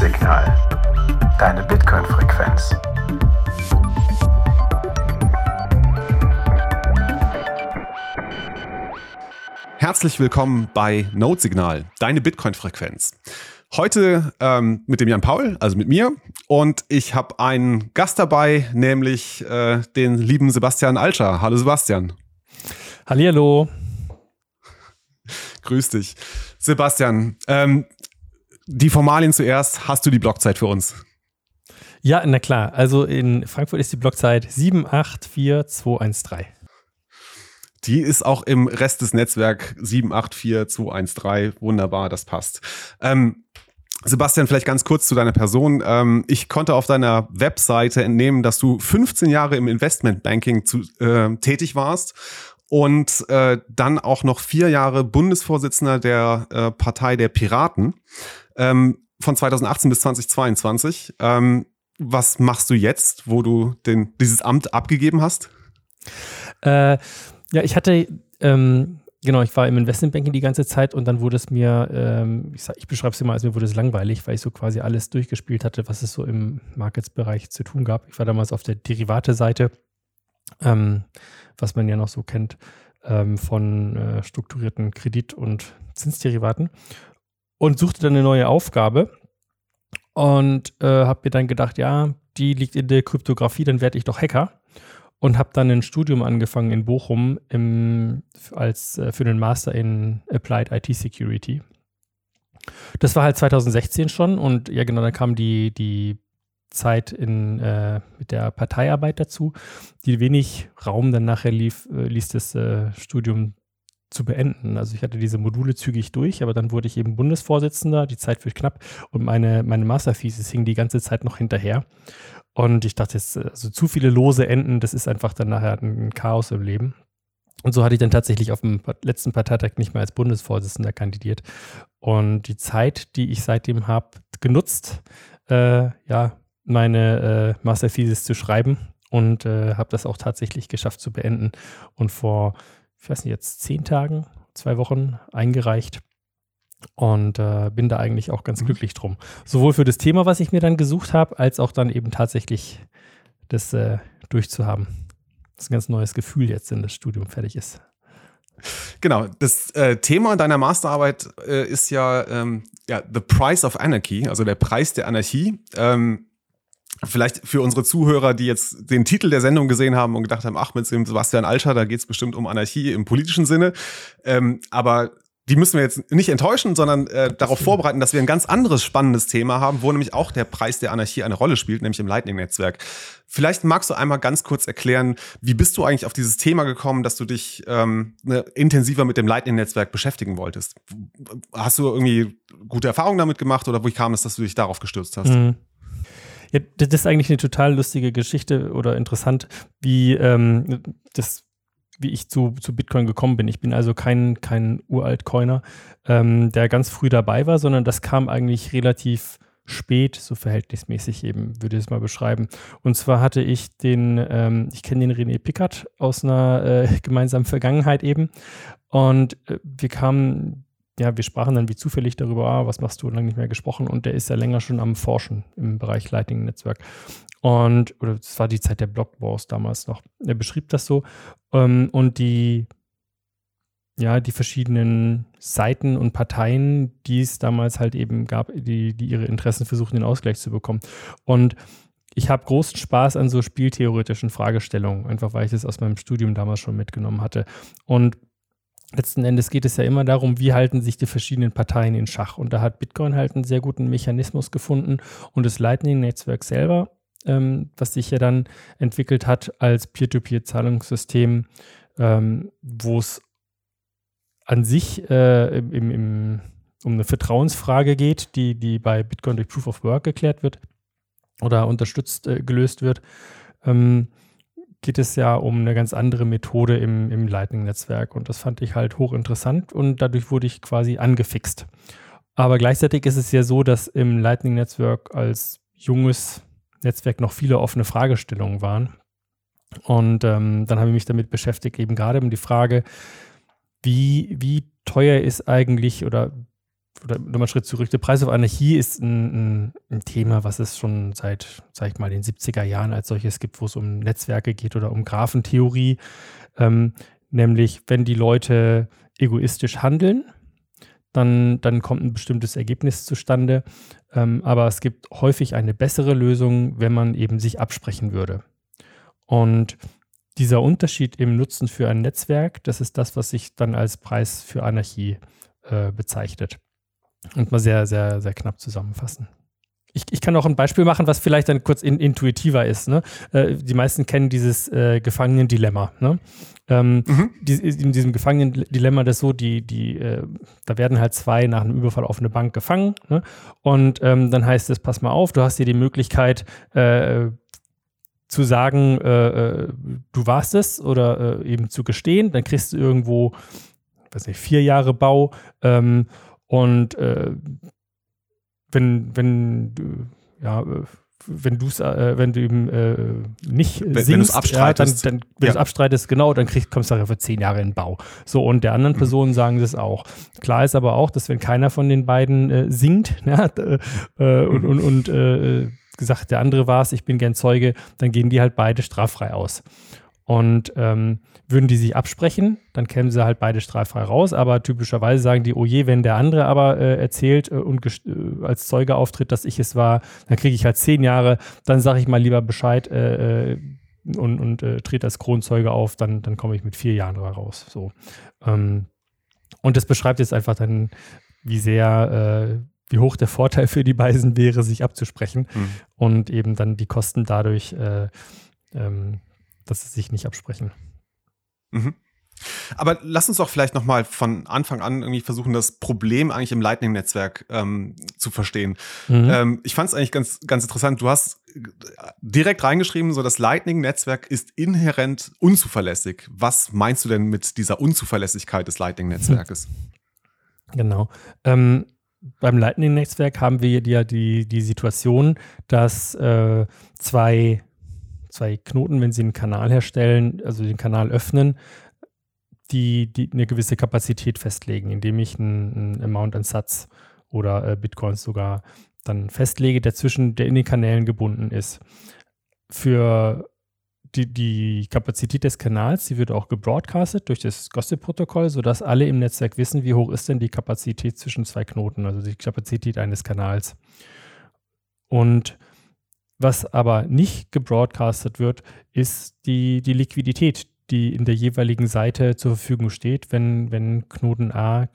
Notsignal. Deine Bitcoin-Frequenz. Herzlich willkommen bei Notsignal, deine Bitcoin-Frequenz. Heute ähm, mit dem Jan Paul, also mit mir. Und ich habe einen Gast dabei, nämlich äh, den lieben Sebastian Alscher. Hallo Sebastian. Hallihallo. Grüß dich. Sebastian, ähm, die Formalien zuerst. Hast du die Blockzeit für uns? Ja, na klar. Also in Frankfurt ist die Blockzeit 784213. Die ist auch im Rest des Netzwerks 784213. Wunderbar, das passt. Ähm, Sebastian, vielleicht ganz kurz zu deiner Person. Ähm, ich konnte auf deiner Webseite entnehmen, dass du 15 Jahre im Investmentbanking zu, äh, tätig warst und äh, dann auch noch vier Jahre Bundesvorsitzender der äh, Partei der Piraten ähm, von 2018 bis 2022. Ähm, was machst du jetzt, wo du den, dieses Amt abgegeben hast? Äh, ja, ich hatte ähm, Genau, ich war im Investmentbanking die ganze Zeit und dann wurde es mir, ähm, ich, ich beschreibe es immer, als mir wurde es langweilig, weil ich so quasi alles durchgespielt hatte, was es so im Markets-Bereich zu tun gab. Ich war damals auf der Derivate-Seite, ähm, was man ja noch so kennt ähm, von äh, strukturierten Kredit- und Zinsderivaten und suchte dann eine neue Aufgabe und äh, habe mir dann gedacht, ja, die liegt in der Kryptographie, dann werde ich doch Hacker und habe dann ein Studium angefangen in Bochum im, als, äh, für den Master in Applied IT Security. Das war halt 2016 schon und ja genau, dann kam die, die Zeit in, äh, mit der Parteiarbeit dazu, die wenig Raum dann nachher lief, äh, ließ das äh, Studium zu beenden. Also ich hatte diese Module zügig durch, aber dann wurde ich eben Bundesvorsitzender, die Zeit wird knapp und meine, meine Masterthesis hing die ganze Zeit noch hinterher. Und ich dachte jetzt, also zu viele lose Enden, das ist einfach dann nachher ein Chaos im Leben. Und so hatte ich dann tatsächlich auf dem letzten Parteitag nicht mehr als Bundesvorsitzender kandidiert. Und die Zeit, die ich seitdem habe, genutzt, äh, ja, meine äh, Masterthesis zu schreiben und äh, habe das auch tatsächlich geschafft zu beenden. Und vor, ich weiß nicht, jetzt zehn Tagen, zwei Wochen eingereicht und äh, bin da eigentlich auch ganz mhm. glücklich drum. Sowohl für das Thema, was ich mir dann gesucht habe, als auch dann eben tatsächlich das äh, durchzuhaben. Das ist ein ganz neues Gefühl jetzt, wenn das Studium fertig ist. Genau, das äh, Thema deiner Masterarbeit äh, ist ja, ähm, ja The Price of Anarchy, also der Preis der Anarchie. Ähm, vielleicht für unsere Zuhörer, die jetzt den Titel der Sendung gesehen haben und gedacht haben, ach, mit dem Sebastian Alscher, da geht es bestimmt um Anarchie im politischen Sinne. Ähm, aber die müssen wir jetzt nicht enttäuschen, sondern äh, darauf vorbereiten, dass wir ein ganz anderes spannendes Thema haben, wo nämlich auch der Preis der Anarchie eine Rolle spielt, nämlich im Lightning-Netzwerk. Vielleicht magst du einmal ganz kurz erklären, wie bist du eigentlich auf dieses Thema gekommen, dass du dich ähm, ne, intensiver mit dem Lightning-Netzwerk beschäftigen wolltest? Hast du irgendwie gute Erfahrungen damit gemacht oder wie kam es, dass du dich darauf gestürzt hast? Mhm. Ja, das ist eigentlich eine total lustige Geschichte oder interessant, wie ähm, das wie ich zu, zu Bitcoin gekommen bin. Ich bin also kein, kein Uralt-Coiner, ähm, der ganz früh dabei war, sondern das kam eigentlich relativ spät, so verhältnismäßig eben, würde ich es mal beschreiben. Und zwar hatte ich den, ähm, ich kenne den René Pickard aus einer äh, gemeinsamen Vergangenheit eben. Und äh, wir kamen ja, wir sprachen dann wie zufällig darüber, ah, was machst du, lange nicht mehr gesprochen und der ist ja länger schon am Forschen im Bereich Lightning-Netzwerk. Und, oder es war die Zeit der Block Wars damals noch. Er beschrieb das so ähm, und die, ja, die verschiedenen Seiten und Parteien, die es damals halt eben gab, die, die ihre Interessen versuchen, den Ausgleich zu bekommen. Und ich habe großen Spaß an so spieltheoretischen Fragestellungen, einfach weil ich das aus meinem Studium damals schon mitgenommen hatte. Und letzten Endes geht es ja immer darum, wie halten sich die verschiedenen Parteien in Schach. Und da hat Bitcoin halt einen sehr guten Mechanismus gefunden und das Lightning-Netzwerk selber, ähm, was sich ja dann entwickelt hat als Peer-to-Peer-Zahlungssystem, ähm, wo es an sich äh, im, im, um eine Vertrauensfrage geht, die, die bei Bitcoin durch Proof of Work geklärt wird oder unterstützt äh, gelöst wird. Ähm, geht es ja um eine ganz andere Methode im, im Lightning-Netzwerk. Und das fand ich halt hochinteressant und dadurch wurde ich quasi angefixt. Aber gleichzeitig ist es ja so, dass im Lightning-Netzwerk als junges Netzwerk noch viele offene Fragestellungen waren. Und ähm, dann habe ich mich damit beschäftigt, eben gerade um die Frage, wie, wie teuer ist eigentlich oder oder nochmal einen Schritt zurück, der Preis auf Anarchie ist ein, ein, ein, Thema, was es schon seit, sag ich mal, den 70er Jahren als solches gibt, wo es um Netzwerke geht oder um Graphentheorie. Ähm, nämlich, wenn die Leute egoistisch handeln, dann, dann kommt ein bestimmtes Ergebnis zustande. Ähm, aber es gibt häufig eine bessere Lösung, wenn man eben sich absprechen würde. Und dieser Unterschied im Nutzen für ein Netzwerk, das ist das, was sich dann als Preis für Anarchie äh, bezeichnet. Und mal sehr, sehr, sehr knapp zusammenfassen. Ich, ich, kann auch ein Beispiel machen, was vielleicht dann kurz in, intuitiver ist. Ne? Äh, die meisten kennen dieses äh, Gefangenen-Dilemma. Ne? Ähm, mhm. die, in diesem Gefangenen-Dilemma, das so, die, die, äh, da werden halt zwei nach einem Überfall auf eine Bank gefangen. Ne? Und ähm, dann heißt es, pass mal auf, du hast hier die Möglichkeit, äh, zu sagen, äh, äh, du warst es oder eben zu gestehen. Dann kriegst du irgendwo, weiß nicht, vier Jahre Bau. Ähm, und wenn, wenn du, ja, wenn du es, äh, wenn du eben äh, nicht wenn, singst, wenn ja, dann, dann, wenn ja. du es abstreitest, genau, dann kriegst, kommst du ja für zehn Jahre in den Bau. So, und der anderen mhm. Personen sagen das auch. Klar ist aber auch, dass wenn keiner von den beiden äh, singt, ja, äh, und, und, und äh, gesagt, der andere war es, ich bin gern Zeuge, dann gehen die halt beide straffrei aus. Und ähm, würden die sich absprechen, dann kämen sie halt beide straffrei raus. Aber typischerweise sagen die, oh je, wenn der andere aber äh, erzählt äh, und äh, als Zeuge auftritt, dass ich es war, dann kriege ich halt zehn Jahre. Dann sage ich mal lieber Bescheid äh, äh, und, und trete als Kronzeuge auf, dann, dann komme ich mit vier Jahren raus. So. Ähm, und das beschreibt jetzt einfach dann, wie sehr, wie hoch der Vorteil für die beiden wäre, sich abzusprechen mhm. und eben dann die Kosten dadurch ähm, dass sie sich nicht absprechen. Mhm. Aber lass uns doch vielleicht nochmal von Anfang an irgendwie versuchen, das Problem eigentlich im Lightning-Netzwerk ähm, zu verstehen. Mhm. Ähm, ich fand es eigentlich ganz, ganz interessant. Du hast direkt reingeschrieben, so das Lightning-Netzwerk ist inhärent unzuverlässig. Was meinst du denn mit dieser Unzuverlässigkeit des Lightning-Netzwerkes? Genau. Ähm, beim Lightning-Netzwerk haben wir ja die, die Situation, dass äh, zwei zwei Knoten, wenn sie einen Kanal herstellen, also den Kanal öffnen, die, die eine gewisse Kapazität festlegen, indem ich einen, einen Amount an Satz oder äh, Bitcoins sogar dann festlege, der zwischen der in den Kanälen gebunden ist. Für die, die Kapazität des Kanals, die wird auch gebroadcastet durch das Gossip-Protokoll, sodass alle im Netzwerk wissen, wie hoch ist denn die Kapazität zwischen zwei Knoten, also die Kapazität eines Kanals. Und was aber nicht gebroadcastet wird, ist die, die Liquidität, die in der jeweiligen Seite zur Verfügung steht, wenn, wenn Knoten A,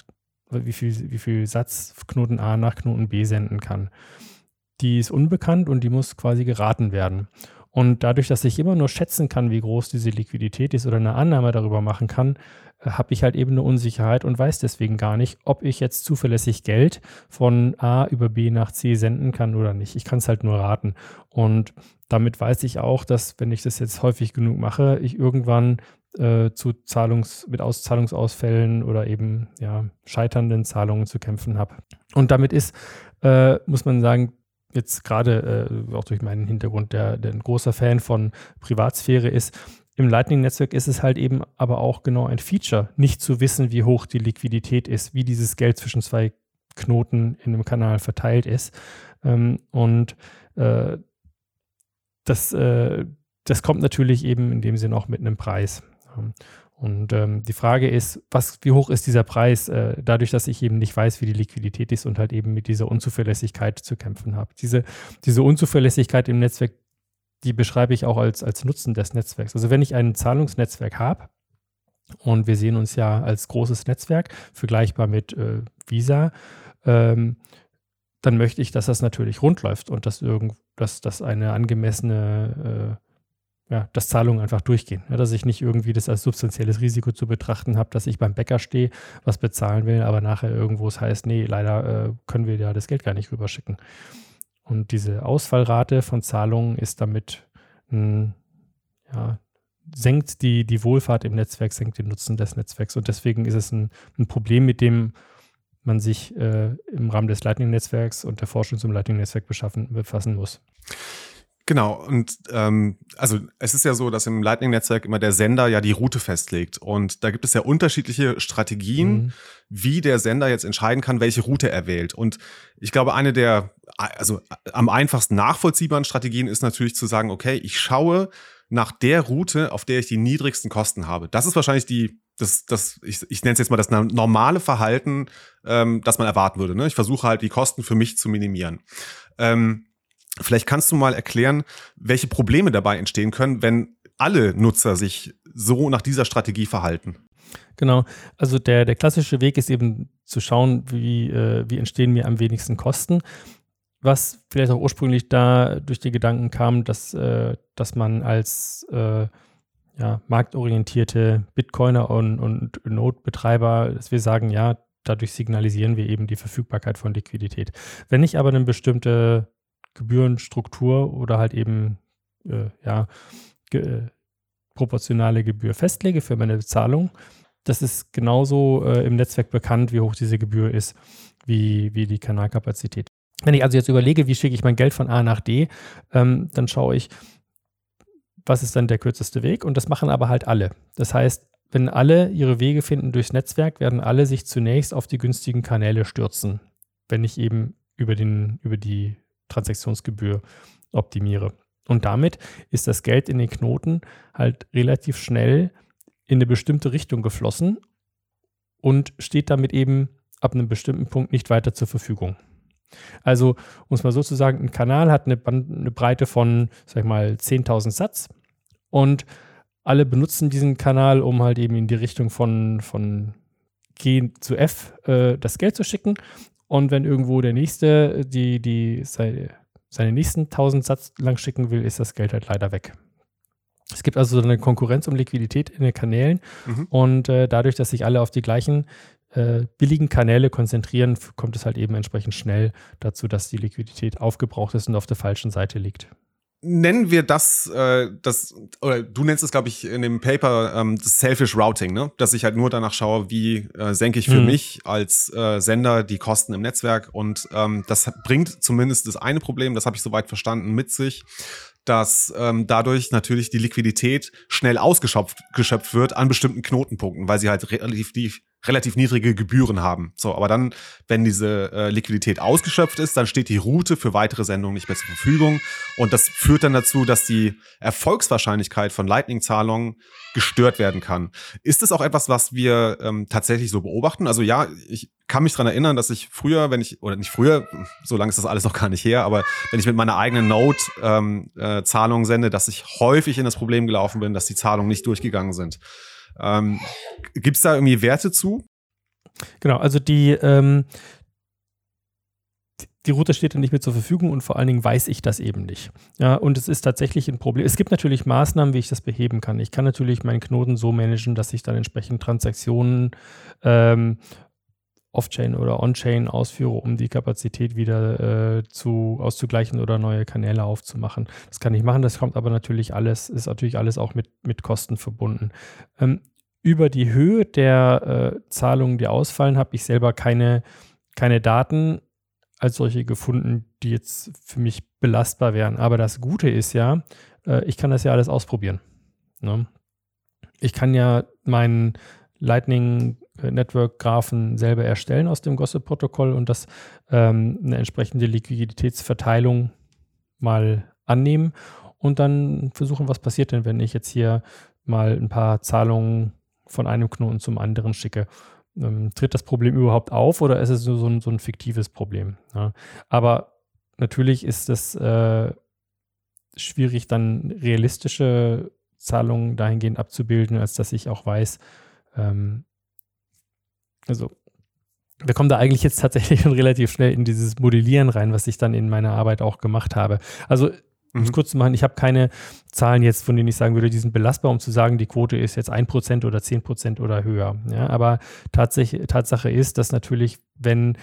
wie viel, wie viel Satz Knoten A nach Knoten B senden kann. Die ist unbekannt und die muss quasi geraten werden. Und dadurch, dass ich immer nur schätzen kann, wie groß diese Liquidität ist oder eine Annahme darüber machen kann, habe ich halt eben eine Unsicherheit und weiß deswegen gar nicht, ob ich jetzt zuverlässig Geld von A über B nach C senden kann oder nicht. Ich kann es halt nur raten. Und damit weiß ich auch, dass, wenn ich das jetzt häufig genug mache, ich irgendwann äh, zu Zahlungs-, mit Auszahlungsausfällen oder eben ja, scheiternden Zahlungen zu kämpfen habe. Und damit ist, äh, muss man sagen, jetzt gerade äh, auch durch meinen Hintergrund, der, der ein großer Fan von Privatsphäre ist, im Lightning-Netzwerk ist es halt eben aber auch genau ein Feature, nicht zu wissen, wie hoch die Liquidität ist, wie dieses Geld zwischen zwei Knoten in dem Kanal verteilt ist. Ähm, und äh, das, äh, das kommt natürlich eben in dem Sinne auch mit einem Preis. Und ähm, die Frage ist, was, wie hoch ist dieser Preis, äh, dadurch, dass ich eben nicht weiß, wie die Liquidität ist und halt eben mit dieser Unzuverlässigkeit zu kämpfen habe. Diese, diese Unzuverlässigkeit im Netzwerk, die beschreibe ich auch als, als Nutzen des Netzwerks. Also wenn ich ein Zahlungsnetzwerk habe, und wir sehen uns ja als großes Netzwerk, vergleichbar mit äh, Visa, ähm, dann möchte ich, dass das natürlich rund läuft und dass, irgend, dass, dass eine angemessene äh, ja, dass Zahlungen einfach durchgehen. Ja, dass ich nicht irgendwie das als substanzielles Risiko zu betrachten habe, dass ich beim Bäcker stehe, was bezahlen will, aber nachher irgendwo es heißt, nee, leider äh, können wir ja das Geld gar nicht rüberschicken. Und diese Ausfallrate von Zahlungen ist damit, mh, ja, senkt die, die Wohlfahrt im Netzwerk, senkt den Nutzen des Netzwerks. Und deswegen ist es ein, ein Problem, mit dem man sich äh, im Rahmen des Lightning-Netzwerks und der Forschung zum Lightning-Netzwerk befassen muss. Genau, und ähm, also es ist ja so, dass im Lightning-Netzwerk immer der Sender ja die Route festlegt. Und da gibt es ja unterschiedliche Strategien, mhm. wie der Sender jetzt entscheiden kann, welche Route er wählt. Und ich glaube, eine der also am einfachsten nachvollziehbaren Strategien ist natürlich zu sagen, okay, ich schaue nach der Route, auf der ich die niedrigsten Kosten habe. Das ist wahrscheinlich die, das, das, ich, ich nenne es jetzt mal das normale Verhalten, ähm, das man erwarten würde. Ne? Ich versuche halt, die Kosten für mich zu minimieren. Ähm, Vielleicht kannst du mal erklären, welche Probleme dabei entstehen können, wenn alle Nutzer sich so nach dieser Strategie verhalten. Genau, also der, der klassische Weg ist eben zu schauen, wie, äh, wie entstehen mir am wenigsten Kosten. Was vielleicht auch ursprünglich da durch die Gedanken kam, dass, äh, dass man als äh, ja, marktorientierte Bitcoiner und, und Node-Betreiber, dass wir sagen, ja, dadurch signalisieren wir eben die Verfügbarkeit von Liquidität. Wenn ich aber eine bestimmte Gebührenstruktur oder halt eben äh, ja, ge äh, proportionale Gebühr festlege für meine Bezahlung. Das ist genauso äh, im Netzwerk bekannt, wie hoch diese Gebühr ist, wie, wie die Kanalkapazität. Wenn ich also jetzt überlege, wie schicke ich mein Geld von A nach D, ähm, dann schaue ich, was ist dann der kürzeste Weg und das machen aber halt alle. Das heißt, wenn alle ihre Wege finden durchs Netzwerk, werden alle sich zunächst auf die günstigen Kanäle stürzen, wenn ich eben über, den, über die Transaktionsgebühr optimiere. Und damit ist das Geld in den Knoten halt relativ schnell in eine bestimmte Richtung geflossen und steht damit eben ab einem bestimmten Punkt nicht weiter zur Verfügung. Also, um es mal so zu sagen, ein Kanal hat eine, eine Breite von, sag ich mal, 10.000 Satz und alle benutzen diesen Kanal, um halt eben in die Richtung von, von G zu F äh, das Geld zu schicken. Und wenn irgendwo der nächste die, die seine, seine nächsten 1000 Satz lang schicken will, ist das Geld halt leider weg. Es gibt also eine Konkurrenz um Liquidität in den Kanälen mhm. und äh, dadurch, dass sich alle auf die gleichen äh, billigen Kanäle konzentrieren, kommt es halt eben entsprechend schnell dazu, dass die Liquidität aufgebraucht ist und auf der falschen Seite liegt nennen wir das, äh, das, oder du nennst es, glaube ich, in dem Paper ähm, das Selfish Routing, ne? Dass ich halt nur danach schaue, wie äh, senke ich für mhm. mich als äh, Sender die Kosten im Netzwerk. Und ähm, das bringt zumindest das eine Problem, das habe ich soweit verstanden, mit sich, dass ähm, dadurch natürlich die Liquidität schnell ausgeschöpft geschöpft wird an bestimmten Knotenpunkten, weil sie halt relativ relativ niedrige Gebühren haben. So, aber dann, wenn diese äh, Liquidität ausgeschöpft ist, dann steht die Route für weitere Sendungen nicht mehr zur Verfügung. Und das führt dann dazu, dass die Erfolgswahrscheinlichkeit von Lightning-Zahlungen gestört werden kann. Ist das auch etwas, was wir ähm, tatsächlich so beobachten? Also ja, ich kann mich dran erinnern, dass ich früher, wenn ich, oder nicht früher, so lange ist das alles noch gar nicht her, aber wenn ich mit meiner eigenen Node ähm, äh, Zahlungen sende, dass ich häufig in das Problem gelaufen bin, dass die Zahlungen nicht durchgegangen sind. Ähm, Gibt es da irgendwie Werte zu? Genau, also die, ähm, die Route steht dann nicht mehr zur Verfügung und vor allen Dingen weiß ich das eben nicht. Ja, und es ist tatsächlich ein Problem. Es gibt natürlich Maßnahmen, wie ich das beheben kann. Ich kann natürlich meinen Knoten so managen, dass ich dann entsprechend Transaktionen ähm, Off-Chain oder On-Chain ausführe, um die Kapazität wieder äh, zu, auszugleichen oder neue Kanäle aufzumachen. Das kann ich machen, das kommt aber natürlich alles, ist natürlich alles auch mit, mit Kosten verbunden. Ähm, über die Höhe der äh, Zahlungen, die ausfallen, habe ich selber keine, keine Daten als solche gefunden, die jetzt für mich belastbar wären. Aber das Gute ist ja, äh, ich kann das ja alles ausprobieren. Ne? Ich kann ja meinen Lightning Network-Graphen selber erstellen aus dem Gossip-Protokoll und das ähm, eine entsprechende Liquiditätsverteilung mal annehmen und dann versuchen, was passiert denn, wenn ich jetzt hier mal ein paar Zahlungen von einem Knoten zum anderen schicke. Ähm, tritt das Problem überhaupt auf oder ist es so, so, ein, so ein, fiktives Problem? Ja? Aber natürlich ist es äh, schwierig, dann realistische Zahlungen dahingehend abzubilden, als dass ich auch weiß, ähm, also wir kommen da eigentlich jetzt tatsächlich schon relativ schnell in dieses Modellieren rein, was ich dann in meiner Arbeit auch gemacht habe. Also um es mhm. kurz zu machen, ich habe keine Zahlen jetzt, von denen ich sagen würde, die sind belastbar, um zu sagen, die Quote ist jetzt 1% oder 10% oder höher. Ja, aber tatsächlich, Tatsache ist, dass natürlich, wenn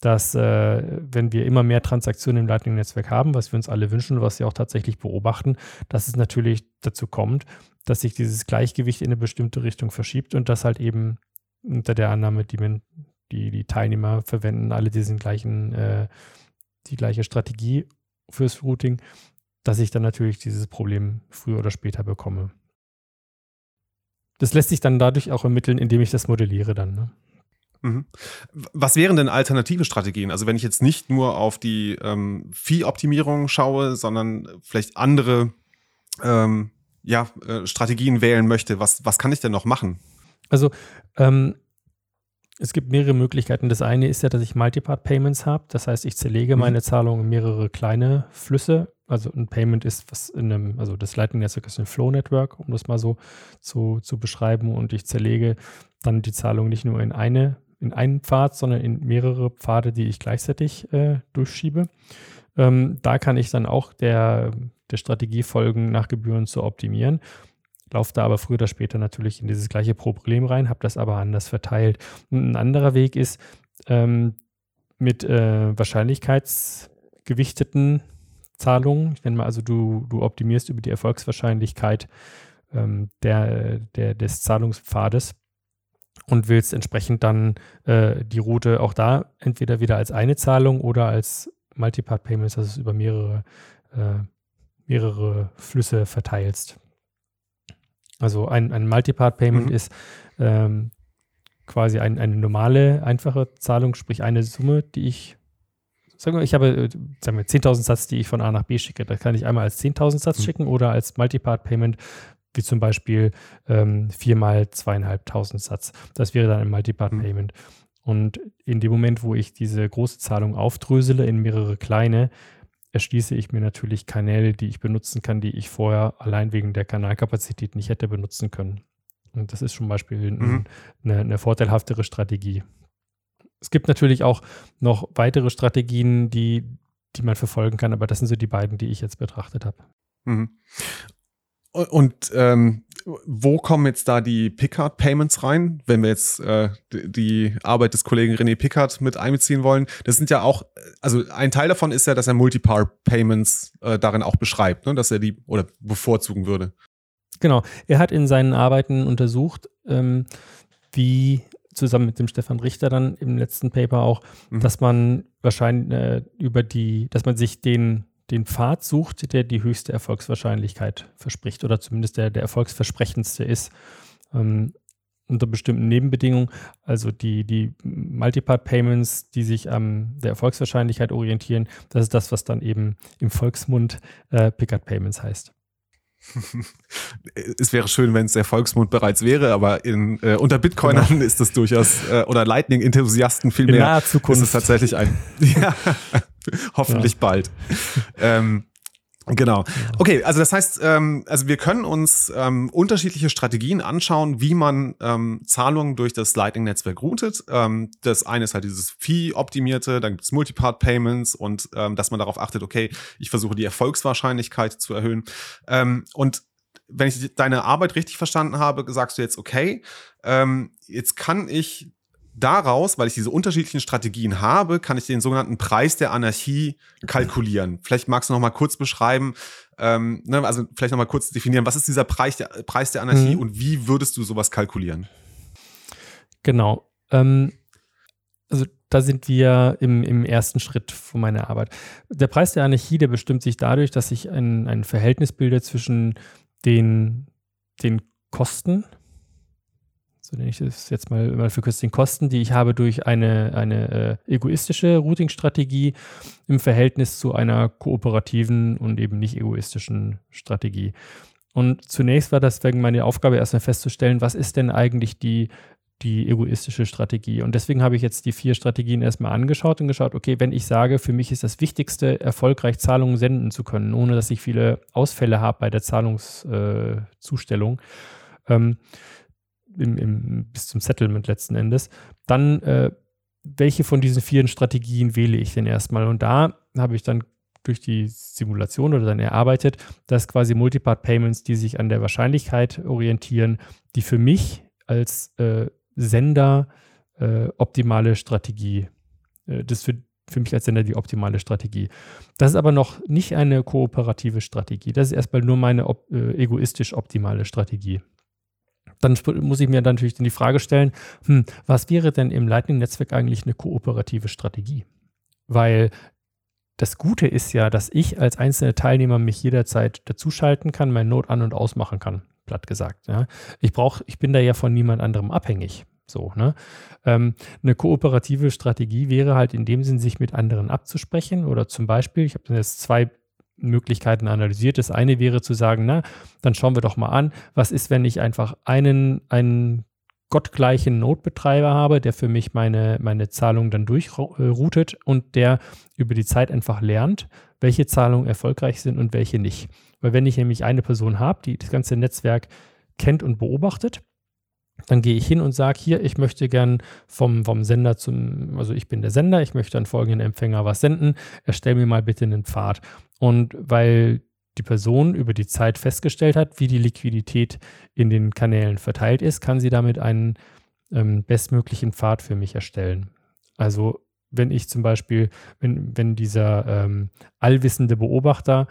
dass äh, wenn wir immer mehr Transaktionen im Lightning-Netzwerk haben, was wir uns alle wünschen, was wir auch tatsächlich beobachten, dass es natürlich dazu kommt, dass sich dieses Gleichgewicht in eine bestimmte Richtung verschiebt und dass halt eben unter der Annahme, die, die, die Teilnehmer verwenden alle diesen gleichen, äh, die gleiche Strategie fürs Routing, dass ich dann natürlich dieses Problem früher oder später bekomme. Das lässt sich dann dadurch auch ermitteln, indem ich das modelliere dann. Ne? Mhm. Was wären denn alternative Strategien? Also wenn ich jetzt nicht nur auf die ähm, Vieh-Optimierung schaue, sondern vielleicht andere ähm, ja, äh, Strategien wählen möchte, was, was kann ich denn noch machen? Also ähm, es gibt mehrere Möglichkeiten. Das eine ist ja, dass ich Multipart-Payments habe. Das heißt, ich zerlege mhm. meine Zahlung in mehrere kleine Flüsse. Also ein Payment ist was in einem, also das Lightning-Netzwerk ist ein Flow-Network, um das mal so zu, zu beschreiben. Und ich zerlege dann die Zahlung nicht nur in eine, in einen Pfad, sondern in mehrere Pfade, die ich gleichzeitig äh, durchschiebe. Ähm, da kann ich dann auch der, der Strategie folgen, nach Gebühren zu optimieren laufe da aber früher oder später natürlich in dieses gleiche Problem rein, habe das aber anders verteilt. Und ein anderer Weg ist ähm, mit äh, wahrscheinlichkeitsgewichteten Zahlungen. Ich nenne mal, also du, du optimierst über die Erfolgswahrscheinlichkeit ähm, der, der, des Zahlungspfades und willst entsprechend dann äh, die Route auch da entweder wieder als eine Zahlung oder als Multipart Payments, dass du es über mehrere, äh, mehrere Flüsse verteilst. Also ein, ein Multipart-Payment mhm. ist ähm, quasi ein, eine normale, einfache Zahlung, sprich eine Summe, die ich, sagen wir, ich habe, äh, sagen wir, 10.000 Satz, die ich von A nach B schicke. Da kann ich einmal als 10.000 Satz mhm. schicken oder als Multipart-Payment, wie zum Beispiel ähm, 4 mal 2.500 Satz. Das wäre dann ein Multipart-Payment. Mhm. Und in dem Moment, wo ich diese große Zahlung aufdrösele in mehrere kleine, erschließe ich mir natürlich Kanäle, die ich benutzen kann, die ich vorher allein wegen der Kanalkapazität nicht hätte benutzen können. Und das ist zum Beispiel mhm. eine, eine vorteilhaftere Strategie. Es gibt natürlich auch noch weitere Strategien, die, die man verfolgen kann, aber das sind so die beiden, die ich jetzt betrachtet habe. Mhm. Und ähm, wo kommen jetzt da die Pickard Payments rein, wenn wir jetzt äh, die Arbeit des Kollegen René Pickard mit einbeziehen wollen? Das sind ja auch, also ein Teil davon ist ja, dass er Multipart Payments äh, darin auch beschreibt, ne? dass er die oder bevorzugen würde. Genau. Er hat in seinen Arbeiten untersucht, ähm, wie zusammen mit dem Stefan Richter dann im letzten Paper auch, mhm. dass man wahrscheinlich äh, über die, dass man sich den den Pfad sucht, der die höchste Erfolgswahrscheinlichkeit verspricht oder zumindest der, der erfolgsversprechendste ist. Ähm, unter bestimmten Nebenbedingungen, also die, die Multipart-Payments, die sich an der Erfolgswahrscheinlichkeit orientieren, das ist das, was dann eben im Volksmund äh, Pickard-Payments heißt. es wäre schön, wenn es der Volksmund bereits wäre, aber in, äh, unter Bitcoinern genau. ist es durchaus, äh, oder Lightning-Enthusiasten vielmehr, in naher Zukunft. ist es tatsächlich ein, ja, hoffentlich ja. bald. Ähm, Genau. Okay, also das heißt, ähm, also wir können uns ähm, unterschiedliche Strategien anschauen, wie man ähm, Zahlungen durch das Lightning-Netzwerk routet. Ähm, das eine ist halt dieses Fee-optimierte, dann gibt es Multipart-Payments und ähm, dass man darauf achtet, okay, ich versuche die Erfolgswahrscheinlichkeit zu erhöhen. Ähm, und wenn ich deine Arbeit richtig verstanden habe, sagst du jetzt, okay, ähm, jetzt kann ich daraus, weil ich diese unterschiedlichen Strategien habe, kann ich den sogenannten Preis der Anarchie kalkulieren. Vielleicht magst du noch mal kurz beschreiben, ähm, ne, also vielleicht noch mal kurz definieren, was ist dieser Preis der, Preis der Anarchie mhm. und wie würdest du sowas kalkulieren? Genau. Ähm, also da sind wir im, im ersten Schritt von meiner Arbeit. Der Preis der Anarchie, der bestimmt sich dadurch, dass ich ein, ein Verhältnis bilde zwischen den, den Kosten, so nenne ich das jetzt mal, mal verkürzt, den Kosten, die ich habe durch eine, eine äh, egoistische Routing-Strategie im Verhältnis zu einer kooperativen und eben nicht egoistischen Strategie. Und zunächst war das wegen meine Aufgabe, erstmal festzustellen, was ist denn eigentlich die, die egoistische Strategie. Und deswegen habe ich jetzt die vier Strategien erstmal angeschaut und geschaut, okay, wenn ich sage, für mich ist das Wichtigste, erfolgreich Zahlungen senden zu können, ohne dass ich viele Ausfälle habe bei der Zahlungszustellung, äh, im, im, bis zum Settlement letzten Endes, dann äh, welche von diesen vier Strategien wähle ich denn erstmal? Und da habe ich dann durch die Simulation oder dann erarbeitet, dass quasi Multipart Payments, die sich an der Wahrscheinlichkeit orientieren, die für mich als äh, Sender äh, optimale Strategie, äh, das für, für mich als Sender die optimale Strategie. Das ist aber noch nicht eine kooperative Strategie. Das ist erstmal nur meine op äh, egoistisch optimale Strategie dann muss ich mir natürlich die Frage stellen, hm, was wäre denn im Lightning-Netzwerk eigentlich eine kooperative Strategie? Weil das Gute ist ja, dass ich als einzelner Teilnehmer mich jederzeit dazuschalten kann, mein Node an- und ausmachen kann, platt gesagt. Ja. Ich brauche, ich bin da ja von niemand anderem abhängig. So, ne? Ähm, eine kooperative Strategie wäre halt in dem Sinn, sich mit anderen abzusprechen oder zum Beispiel, ich habe jetzt zwei Möglichkeiten analysiert. Das eine wäre zu sagen, na, dann schauen wir doch mal an, was ist, wenn ich einfach einen, einen gottgleichen Node-Betreiber habe, der für mich meine, meine Zahlung dann durchroutet und der über die Zeit einfach lernt, welche Zahlungen erfolgreich sind und welche nicht. Weil wenn ich nämlich eine Person habe, die das ganze Netzwerk kennt und beobachtet, dann gehe ich hin und sage, hier, ich möchte gern vom, vom Sender zum, also ich bin der Sender, ich möchte an folgenden Empfänger was senden, erstell mir mal bitte einen Pfad. Und weil die Person über die Zeit festgestellt hat, wie die Liquidität in den Kanälen verteilt ist, kann sie damit einen ähm, bestmöglichen Pfad für mich erstellen. Also wenn ich zum Beispiel, wenn, wenn dieser ähm, allwissende Beobachter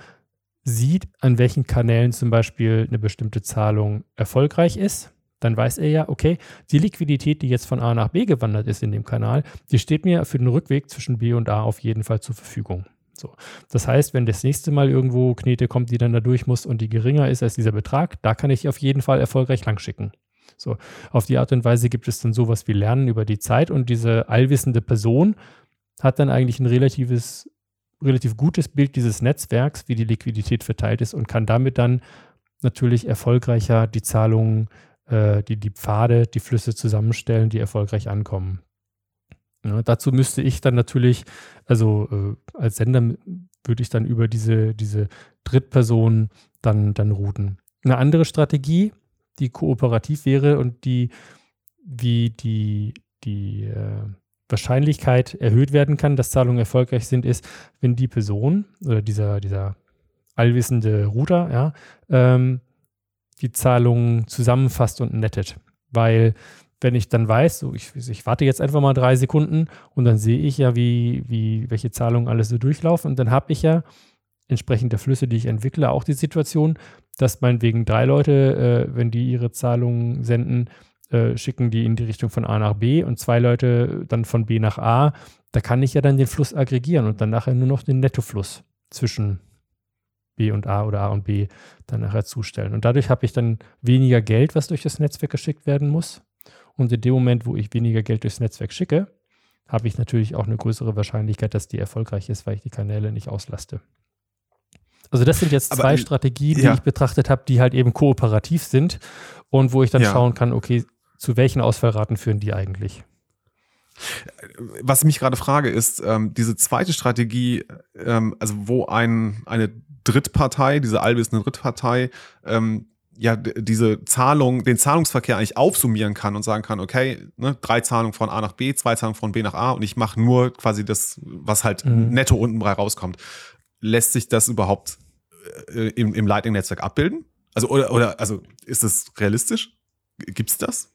sieht, an welchen Kanälen zum Beispiel eine bestimmte Zahlung erfolgreich ist, dann weiß er ja, okay, die Liquidität, die jetzt von A nach B gewandert ist in dem Kanal, die steht mir für den Rückweg zwischen B und A auf jeden Fall zur Verfügung. So. Das heißt, wenn das nächste Mal irgendwo Knete kommt, die dann da durch muss und die geringer ist als dieser Betrag, da kann ich auf jeden Fall erfolgreich langschicken. So, auf die Art und Weise gibt es dann sowas wie Lernen über die Zeit und diese allwissende Person hat dann eigentlich ein relatives, relativ gutes Bild dieses Netzwerks, wie die Liquidität verteilt ist und kann damit dann natürlich erfolgreicher die Zahlungen, äh, die, die Pfade, die Flüsse zusammenstellen, die erfolgreich ankommen. Ja, dazu müsste ich dann natürlich, also äh, als Sender würde ich dann über diese, diese Drittperson dann, dann routen. Eine andere Strategie, die kooperativ wäre und die, wie die, die äh, Wahrscheinlichkeit erhöht werden kann, dass Zahlungen erfolgreich sind, ist, wenn die Person oder dieser, dieser allwissende Router, ja, ähm, die Zahlungen zusammenfasst und nettet. Weil wenn ich dann weiß, so ich, ich, warte jetzt einfach mal drei Sekunden und dann sehe ich ja, wie, wie, welche Zahlungen alles so durchlaufen und dann habe ich ja entsprechend der Flüsse, die ich entwickle, auch die Situation, dass meinetwegen drei Leute, äh, wenn die ihre Zahlungen senden, äh, schicken die in die Richtung von A nach B und zwei Leute dann von B nach A. Da kann ich ja dann den Fluss aggregieren und dann nachher nur noch den Nettofluss zwischen B und A oder A und B dann nachher zustellen. Und dadurch habe ich dann weniger Geld, was durch das Netzwerk geschickt werden muss. Und in dem Moment, wo ich weniger Geld durchs Netzwerk schicke, habe ich natürlich auch eine größere Wahrscheinlichkeit, dass die erfolgreich ist, weil ich die Kanäle nicht auslaste. Also das sind jetzt zwei Aber, Strategien, ja. die ich betrachtet habe, die halt eben kooperativ sind und wo ich dann ja. schauen kann, okay, zu welchen Ausfallraten führen die eigentlich? Was ich mich gerade frage, ist ähm, diese zweite Strategie, ähm, also wo ein, eine Drittpartei, diese allwissende Drittpartei, ähm, ja diese Zahlung, den Zahlungsverkehr eigentlich aufsummieren kann und sagen kann, okay, ne, drei Zahlungen von A nach B, zwei Zahlungen von B nach A und ich mache nur quasi das, was halt mhm. netto unten bei rauskommt. Lässt sich das überhaupt äh, im, im Lightning-Netzwerk abbilden? Also, oder, oder, also ist das realistisch? Gibt es das?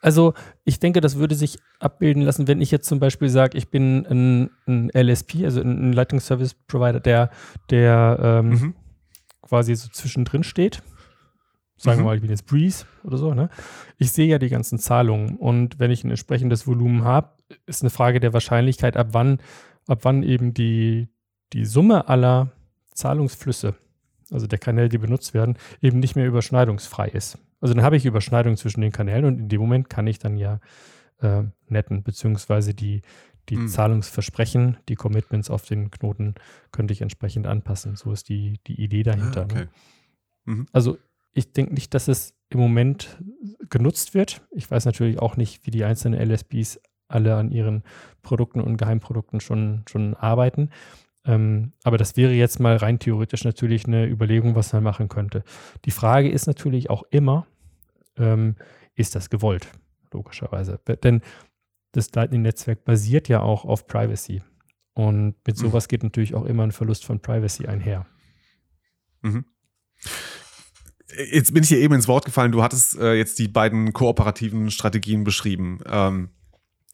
Also ich denke, das würde sich abbilden lassen, wenn ich jetzt zum Beispiel sage, ich bin ein, ein LSP, also ein Lightning Service Provider, der, der ähm, mhm quasi so zwischendrin steht. Sagen wir mhm. mal, ich bin jetzt Breeze oder so. Ne? Ich sehe ja die ganzen Zahlungen und wenn ich ein entsprechendes Volumen habe, ist eine Frage der Wahrscheinlichkeit, ab wann, ab wann eben die, die Summe aller Zahlungsflüsse, also der Kanäle, die benutzt werden, eben nicht mehr überschneidungsfrei ist. Also dann habe ich Überschneidung zwischen den Kanälen und in dem Moment kann ich dann ja äh, netten, beziehungsweise die, die mhm. Zahlungsversprechen, die Commitments auf den Knoten könnte ich entsprechend anpassen. So ist die, die Idee dahinter. Ah, okay. ne? mhm. Also ich denke nicht, dass es im Moment genutzt wird. Ich weiß natürlich auch nicht, wie die einzelnen LSPs alle an ihren Produkten und Geheimprodukten schon, schon arbeiten. Ähm, aber das wäre jetzt mal rein theoretisch natürlich eine Überlegung, was man machen könnte. Die Frage ist natürlich auch immer, ähm, ist das gewollt? Logischerweise. Denn das Lightning-Netzwerk basiert ja auch auf Privacy. Und mit mhm. sowas geht natürlich auch immer ein Verlust von Privacy einher. Mhm. Jetzt bin ich hier eben ins Wort gefallen. Du hattest äh, jetzt die beiden kooperativen Strategien beschrieben. Ähm,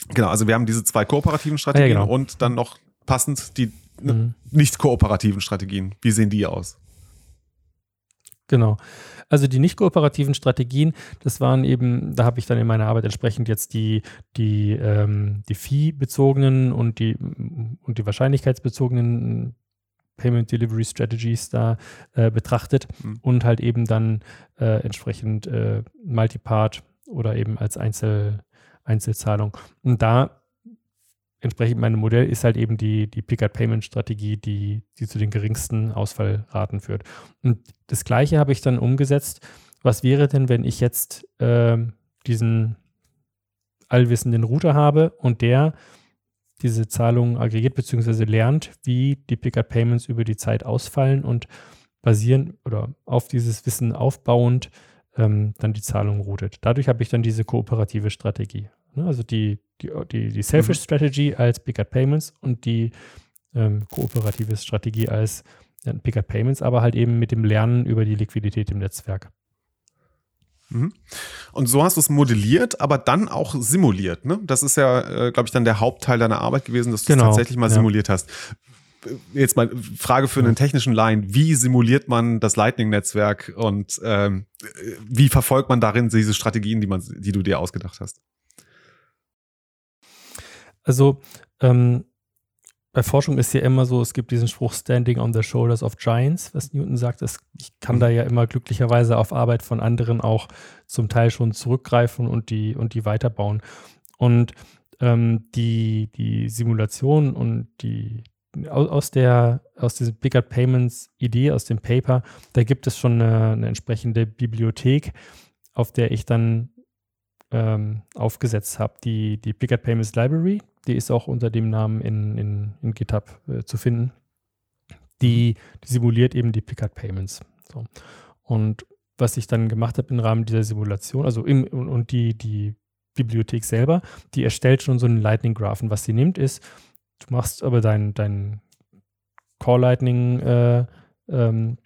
genau, also wir haben diese zwei kooperativen Strategien ja, genau. und dann noch passend die mhm. nicht kooperativen Strategien. Wie sehen die aus? Genau. Also die nicht kooperativen Strategien, das waren eben, da habe ich dann in meiner Arbeit entsprechend jetzt die, die, ähm, die Fee-bezogenen und die, und die wahrscheinlichkeitsbezogenen Payment Delivery Strategies da äh, betrachtet mhm. und halt eben dann äh, entsprechend äh, Multipart oder eben als Einzel, Einzelzahlung. Und da entsprechend mein Modell ist halt eben die, die Pick-up-Payment-Strategie, die, die zu den geringsten Ausfallraten führt. Und das Gleiche habe ich dann umgesetzt. Was wäre denn, wenn ich jetzt äh, diesen allwissenden Router habe und der diese Zahlungen aggregiert bzw. lernt, wie die Pick-up-Payments über die Zeit ausfallen und basieren oder auf dieses Wissen aufbauend ähm, dann die Zahlungen routet. Dadurch habe ich dann diese kooperative Strategie. Ne? Also die, die, die, die Selfish mhm. Strategy als Pick-up Payments und die ähm, kooperative Strategie als Pick-up Payments, aber halt eben mit dem Lernen über die Liquidität im Netzwerk. Mhm. Und so hast du es modelliert, aber dann auch simuliert. Ne? Das ist ja, äh, glaube ich, dann der Hauptteil deiner Arbeit gewesen, dass du genau. es tatsächlich mal ja. simuliert hast. Jetzt mal Frage für einen technischen Laien. Wie simuliert man das Lightning-Netzwerk und ähm, wie verfolgt man darin diese Strategien, die, man, die du dir ausgedacht hast? Also ähm, bei Forschung ist ja immer so, es gibt diesen Spruch Standing on the Shoulders of Giants, was Newton sagt. Das, ich kann da ja immer glücklicherweise auf Arbeit von anderen auch zum Teil schon zurückgreifen und die, und die weiterbauen. Und ähm, die, die Simulation und die aus der aus diesem Bigger Payments Idee aus dem Paper, da gibt es schon eine, eine entsprechende Bibliothek, auf der ich dann ähm, aufgesetzt habe. Die, die Bigger Payments Library, die ist auch unter dem Namen in, in, in GitHub äh, zu finden. Die, die, simuliert eben die Pickup Payments. So. Und was ich dann gemacht habe im Rahmen dieser Simulation, also im, und die, die Bibliothek selber, die erstellt schon so einen Lightning Graphen. Was sie nimmt, ist, du machst aber dein, dein Core Lightning äh, ähm,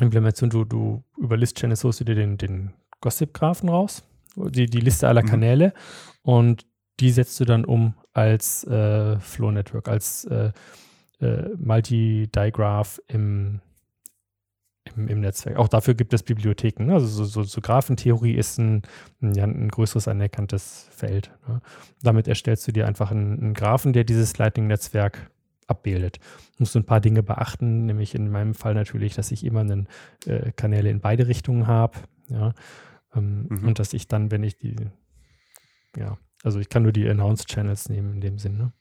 Implementation, du, du über List Channels holst du dir den, den Gossip-Graphen raus, die, die Liste aller mhm. Kanäle und die setzt du dann um als äh, Flow Network, als äh, äh, Multi-Digraph im, im, im, Netzwerk. Auch dafür gibt es Bibliotheken. Ne? Also so, so, so Graphentheorie ist ein, ein, ein größeres anerkanntes Feld. Ne? Damit erstellst du dir einfach einen, einen Graphen, der dieses Lightning-Netzwerk abbildet. Du musst ein paar Dinge beachten, nämlich in meinem Fall natürlich, dass ich immer einen, äh, Kanäle in beide Richtungen habe. Ja? Ähm, mhm. Und dass ich dann, wenn ich die, ja, also ich kann nur die Announced Channels nehmen in dem Sinne.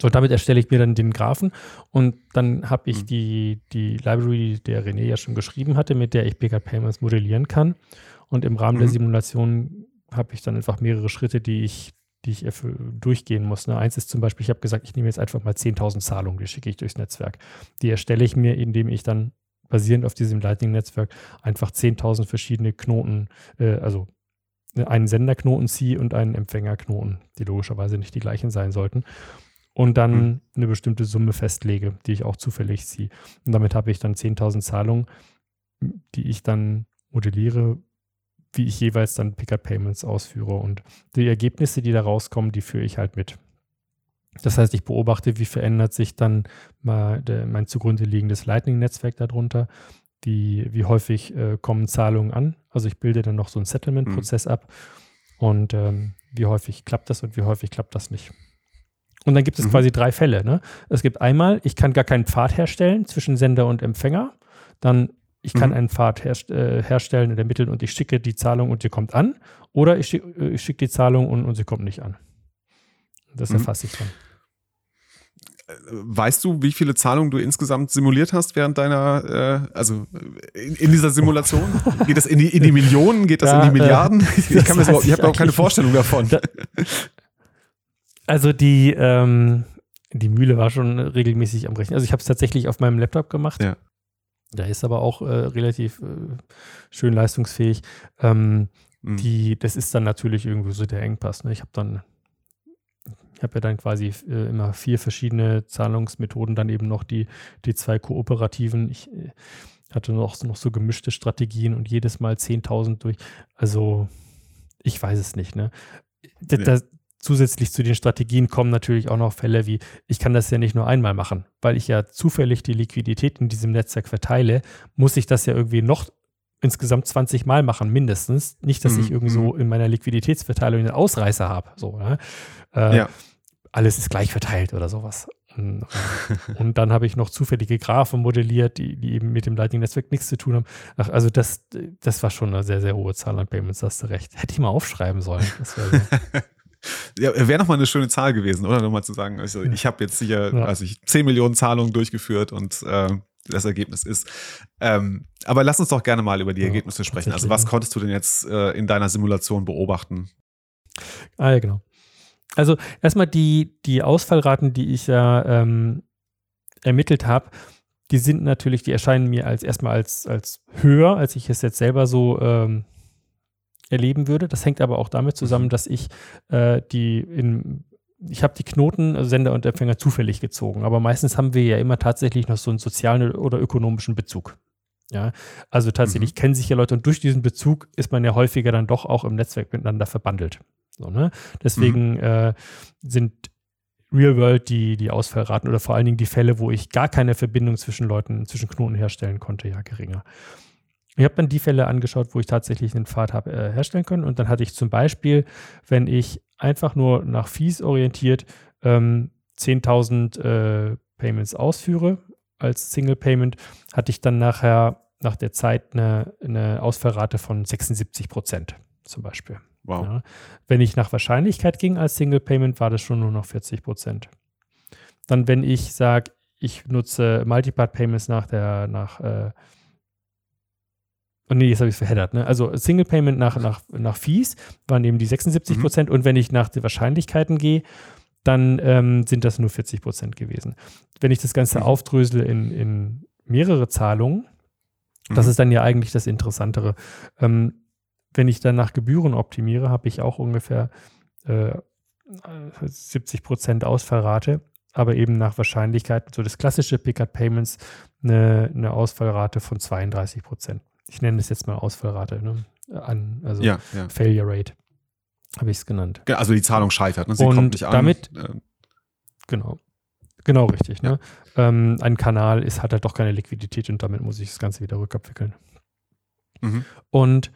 So, damit erstelle ich mir dann den Graphen und dann habe ich mhm. die, die Library, die der René ja schon geschrieben hatte, mit der ich Bigger Payments modellieren kann. Und im Rahmen mhm. der Simulation habe ich dann einfach mehrere Schritte, die ich, die ich durchgehen muss. Ne? Eins ist zum Beispiel, ich habe gesagt, ich nehme jetzt einfach mal 10.000 Zahlungen, die schicke ich durchs Netzwerk. Die erstelle ich mir, indem ich dann basierend auf diesem Lightning-Netzwerk einfach 10.000 verschiedene Knoten, äh, also einen Senderknoten ziehe und einen Empfängerknoten, die logischerweise nicht die gleichen sein sollten. Und dann mhm. eine bestimmte Summe festlege, die ich auch zufällig ziehe. Und damit habe ich dann 10.000 Zahlungen, die ich dann modelliere, wie ich jeweils dann Pickup Payments ausführe. Und die Ergebnisse, die da rauskommen, die führe ich halt mit. Das heißt, ich beobachte, wie verändert sich dann mal mein zugrunde liegendes Lightning-Netzwerk darunter, wie, wie häufig äh, kommen Zahlungen an. Also ich bilde dann noch so einen Settlement-Prozess mhm. ab und ähm, wie häufig klappt das und wie häufig klappt das nicht. Und dann gibt es mhm. quasi drei Fälle. Ne? Es gibt einmal, ich kann gar keinen Pfad herstellen zwischen Sender und Empfänger. Dann, ich kann mhm. einen Pfad her, äh, herstellen und ermitteln und ich schicke die Zahlung und sie kommt an. Oder ich, schick, äh, ich schicke die Zahlung und, und sie kommt nicht an. Das mhm. erfasse ich dann. Weißt du, wie viele Zahlungen du insgesamt simuliert hast während deiner, äh, also in, in, dieser Simulation? Geht das in die, in die Millionen? Geht das ja, in die Milliarden? Äh, ich, ich, ich habe überhaupt keine Vorstellung davon. Da, also die, ähm, die Mühle war schon regelmäßig am Rechnen. Also ich habe es tatsächlich auf meinem Laptop gemacht. Ja. Da ist aber auch äh, relativ äh, schön leistungsfähig. Ähm, mhm. die, das ist dann natürlich irgendwie so der Engpass. Ne? Ich habe dann ich habe ja dann quasi äh, immer vier verschiedene Zahlungsmethoden, dann eben noch die, die zwei kooperativen. Ich äh, hatte noch, noch so gemischte Strategien und jedes Mal 10.000 durch. Also, ich weiß es nicht. Ne? Das, ja. das, zusätzlich zu den Strategien kommen natürlich auch noch Fälle wie, ich kann das ja nicht nur einmal machen, weil ich ja zufällig die Liquidität in diesem Netzwerk verteile, muss ich das ja irgendwie noch insgesamt 20 Mal machen, mindestens. Nicht, dass Mhm, ich irgendwie so in meiner Liquiditätsverteilung einen Ausreißer habe. So, ne? äh, Ja. Alles ist gleich verteilt oder sowas. Und, äh, und dann habe ich noch zufällige Graphen modelliert, die, die eben mit dem Lightning-Netzwerk nichts zu tun haben. Ach, also das, das war schon eine sehr, sehr hohe Zahl an Payments, hast du recht. Hätte ich mal aufschreiben sollen. Das wäre so. Ja, wäre nochmal eine schöne Zahl gewesen, oder? Nochmal zu sagen, also ich habe jetzt hier, Ja. also ich 10 Millionen Zahlungen durchgeführt und äh, das Ergebnis ist. Ähm, aber lass uns doch gerne mal über die Ja, Ergebnisse sprechen. Also was konntest du denn jetzt äh, in deiner Simulation beobachten? Ah, ja, genau. Also erstmal die, die Ausfallraten, die ich ja ähm, ermittelt habe, die sind natürlich, die erscheinen mir als erstmal als, als höher, als ich es jetzt selber so ähm, erleben würde. Das hängt aber auch damit zusammen, Mhm. dass ich äh, die in ich habe die Knoten, also Sender und Empfänger, zufällig gezogen. Aber meistens haben wir ja immer tatsächlich noch so einen sozialen oder ökonomischen Bezug. Ja, also tatsächlich kennen sich ja Leute und durch diesen Bezug ist man ja häufiger dann doch auch im Netzwerk miteinander verbandelt. So, ne? Deswegen äh, sind Real World die, die Ausfallraten oder vor allen Dingen die Fälle, wo ich gar keine Verbindung zwischen Leuten, zwischen Knoten herstellen konnte, ja geringer. Ich habe dann die Fälle angeschaut, wo ich tatsächlich einen Pfad habe äh, herstellen können. Und dann hatte ich zum Beispiel, wenn ich einfach nur nach Fees orientiert ähm, 10.000 äh, Payments ausführe als Single Payment, hatte ich dann nachher nach der Zeit eine, eine Ausfallrate von 76 Prozent zum Beispiel. Wow. Ja. Wenn ich nach Wahrscheinlichkeit ging als Single Payment, war das schon nur noch 40 Prozent. Dann, wenn ich sage, ich nutze Multipart Payments nach der, nach, äh, oh nee, jetzt habe ich es verheddert, ne? Also Single Payment nach, nach, nach Fees waren eben die 76 Mhm. Prozent und wenn ich nach den Wahrscheinlichkeiten gehe, dann ähm, sind das nur 40 Prozent gewesen. Wenn ich das Ganze Mhm. aufdrösel in, in mehrere Zahlungen, das Mhm. ist dann ja eigentlich das Interessantere. Ähm, wenn ich dann nach Gebühren optimiere, habe ich auch ungefähr äh, 70 Prozent Ausfallrate, aber eben nach Wahrscheinlichkeit, so das klassische Pick-up Payments, eine, eine Ausfallrate von 32 Prozent. Ich nenne das jetzt mal Ausfallrate, ne? An, also Ja, ja. Failure Rate, habe ich es genannt. Ge- Also die Zahlung scheitert, ne? sie Und kommt nicht an. damit- äh, Genau. Genau richtig. Ne? Ähm, ein Kanal ist, hat halt doch keine Liquidität und damit muss ich das Ganze wieder rückabwickeln. mhm. Und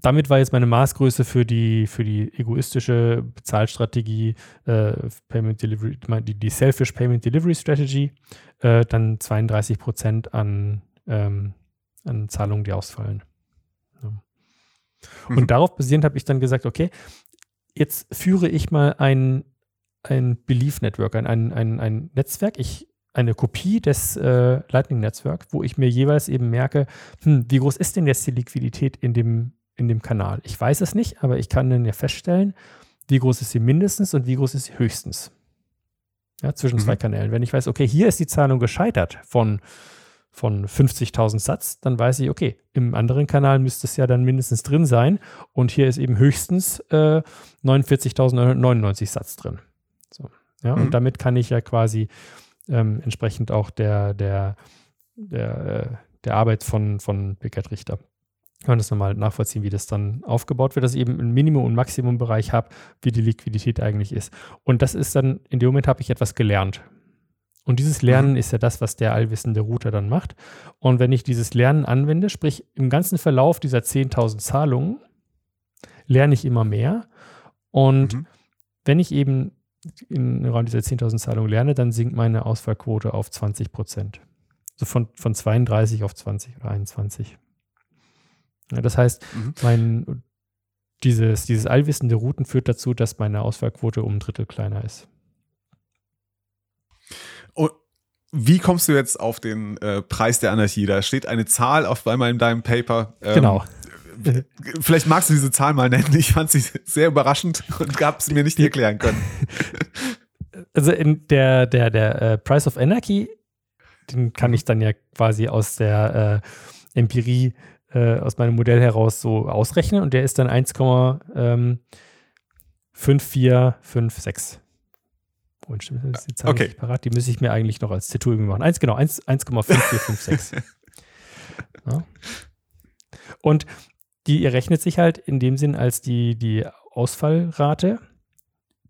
damit war jetzt meine Maßgröße für die, für die egoistische Bezahlstrategie, äh, Payment Delivery, die, die Selfish Payment Delivery Strategy, äh, dann 32 Prozent an, ähm, an Zahlungen, die ausfallen. Ja. Mhm. Und darauf basierend habe ich dann gesagt, okay, jetzt führe ich mal ein, ein Belief Network, ein, ein, ein, ein Netzwerk, ich eine Kopie des äh, Lightning Netzwerk, wo ich mir jeweils eben merke, hm, wie groß ist denn jetzt die Liquidität in dem, in dem Kanal? Ich weiß es nicht, aber ich kann dann ja feststellen, wie groß ist sie mindestens und wie groß ist sie höchstens. Ja, zwischen Mhm. zwei Kanälen. Wenn ich weiß, okay, hier ist die Zahlung gescheitert von, von 50.000 Satz, dann weiß ich, okay, im anderen Kanal müsste es ja dann mindestens drin sein und hier ist eben höchstens äh, 49.999 Satz drin. So, ja, Mhm. und damit kann ich ja quasi ähm, entsprechend auch der, der, der, äh, der Arbeit von, von Pickett Richter. Kann man das nochmal nachvollziehen, wie das dann aufgebaut wird, dass ich eben einen Minimum- und Maximumbereich habe, wie die Liquidität eigentlich ist. Und das ist dann, in dem Moment habe ich etwas gelernt. Und dieses Lernen Mhm. ist ja das, was der allwissende Router dann macht. Und wenn ich dieses Lernen anwende, sprich im ganzen Verlauf dieser 10.000 Zahlungen, lerne ich immer mehr. Und Mhm. wenn ich eben im Rahmen dieser 10.000 Zahlungen lerne, dann sinkt meine Ausfallquote auf 20 Prozent. Also von, von 32 auf 20 oder 21. Ja, das heißt, Mhm. mein, dieses, dieses allwissende Routen führt dazu, dass meine Ausfallquote um ein Drittel kleiner ist. Und wie kommst du jetzt auf den äh, Preis der Anarchie? Da steht eine Zahl auf einmal in deinem Paper. Ähm, genau. Vielleicht magst du diese Zahl mal nennen. Ich fand sie sehr überraschend und gab sie mir nicht Die- erklären können. Also in der, der, der äh, Price of Anarchy, den kann Mhm. ich dann ja quasi aus der äh, Empirie, äh, aus meinem Modell heraus so ausrechnen und der ist dann ähm, 1,5456. Oh, stimmt, das ist Okay. parat. Die müsste ich mir eigentlich noch als Tattoo irgendwie machen. Eins, genau, eins- 1,5456. ja. Und die errechnet sich halt in dem Sinn als die, die Ausfallrate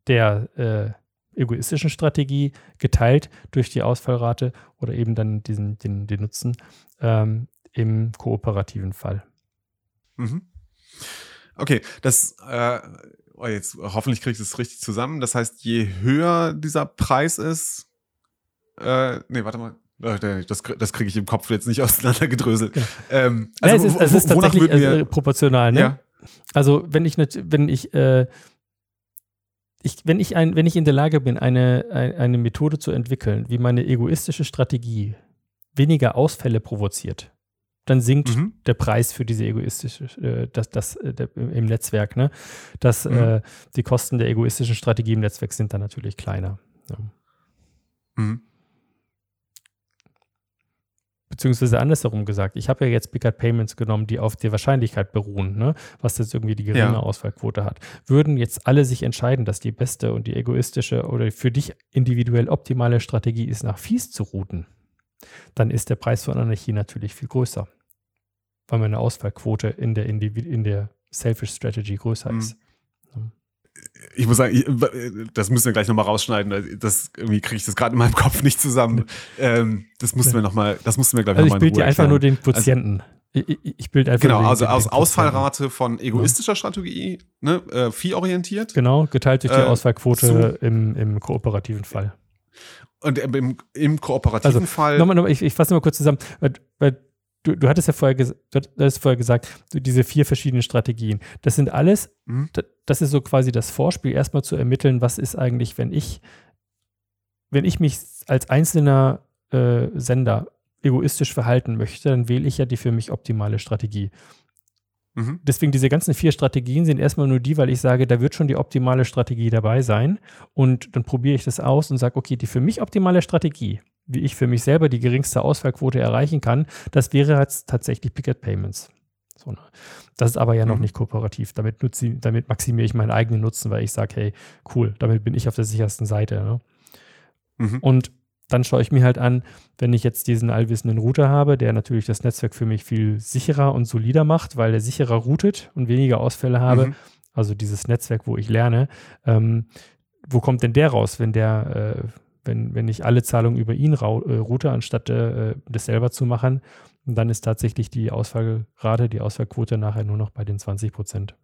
der äh, egoistischen Strategie geteilt durch die Ausfallrate oder eben dann diesen, den, den Nutzen ähm, im kooperativen Fall. Mhm. Okay, das äh, oh jetzt hoffentlich kriege ich das richtig zusammen. Das heißt, je höher dieser Preis ist, äh, nee, warte mal. Äh, das, das kriege ich im Kopf jetzt nicht auseinandergedröselt. Ja. Ähm, Also, ja, es ist, es ist tatsächlich wir, äh, proportional, ne? Ja. Also wenn ich nicht, wenn ich, äh, ich, wenn ich ein, wenn ich in der Lage bin, eine, ein, eine Methode zu entwickeln, wie meine egoistische Strategie weniger Ausfälle provoziert, dann sinkt Mhm. der Preis für diese egoistische, äh, das, das äh, im Netzwerk, ne? Das, Mhm. äh, die Kosten der egoistischen Strategie im Netzwerk sind dann natürlich kleiner. Ja. Mhm. Beziehungsweise andersherum gesagt, ich habe ja jetzt Big Cat Payments genommen, die auf der Wahrscheinlichkeit beruhen, ne? was jetzt irgendwie die geringe Ja. Ausfallquote hat. Würden jetzt alle sich entscheiden, dass die beste und die egoistische oder für dich individuell optimale Strategie ist, nach Fies zu routen, dann ist der Preis von Anarchie natürlich viel größer, weil meine Ausfallquote in der, Individ in der Selfish Strategy größer Mhm. ist. Ich muss sagen, ich, das müssen wir gleich nochmal rausschneiden. Das irgendwie kriege ich das gerade in meinem Kopf nicht zusammen. Ähm, das mussten wir noch mal, das mussten wir Also ich nochmal bilde dir einfach nur den Quotienten. ich, ich, ich bilde einfach Genau, nur den, also den, aus den. Ausfallrate von egoistischer Strategie, ne, äh, viehorientiert. Genau, geteilt durch die Äh, Ausfallquote im, im kooperativen Fall. Und im, im kooperativen Also, Fall. Nochmal, nochmal, ich, ich fasse mal kurz zusammen, weil, weil du, du hattest ja vorher, ges du hattest vorher gesagt, so diese vier verschiedenen Strategien. Das sind alles, Mhm. da- das ist so quasi das Vorspiel, erstmal zu ermitteln, was ist eigentlich, wenn ich, wenn ich mich als einzelner äh, Sender egoistisch verhalten möchte, dann wähle ich ja die für mich optimale Strategie. Mhm. Deswegen diese ganzen vier Strategien sind erstmal nur die, weil ich sage, da wird schon die optimale Strategie dabei sein. Und dann probiere ich das aus und sage, okay, die für mich optimale Strategie, wie ich für mich selber die geringste Ausfallquote erreichen kann, das wäre jetzt tatsächlich Picket Payments. So, ne? Das ist aber ja noch Mhm. nicht kooperativ. Damit, nutze, damit maximiere ich meinen eigenen Nutzen, weil ich sage, hey, cool, damit bin ich auf der sichersten Seite. Ne? Mhm. Und dann schaue ich mir halt an, wenn ich jetzt diesen allwissenden Router habe, der natürlich das Netzwerk für mich viel sicherer und solider macht, weil er sicherer routet und weniger Ausfälle habe, Mhm. also dieses Netzwerk, wo ich lerne, ähm, wo kommt denn der raus, wenn der, äh, wenn, wenn ich alle Zahlungen über ihn äh, route, anstatt äh, das selber zu machen, und dann ist tatsächlich die Ausfallrate, die Ausfallquote nachher nur noch bei den 20 Prozent.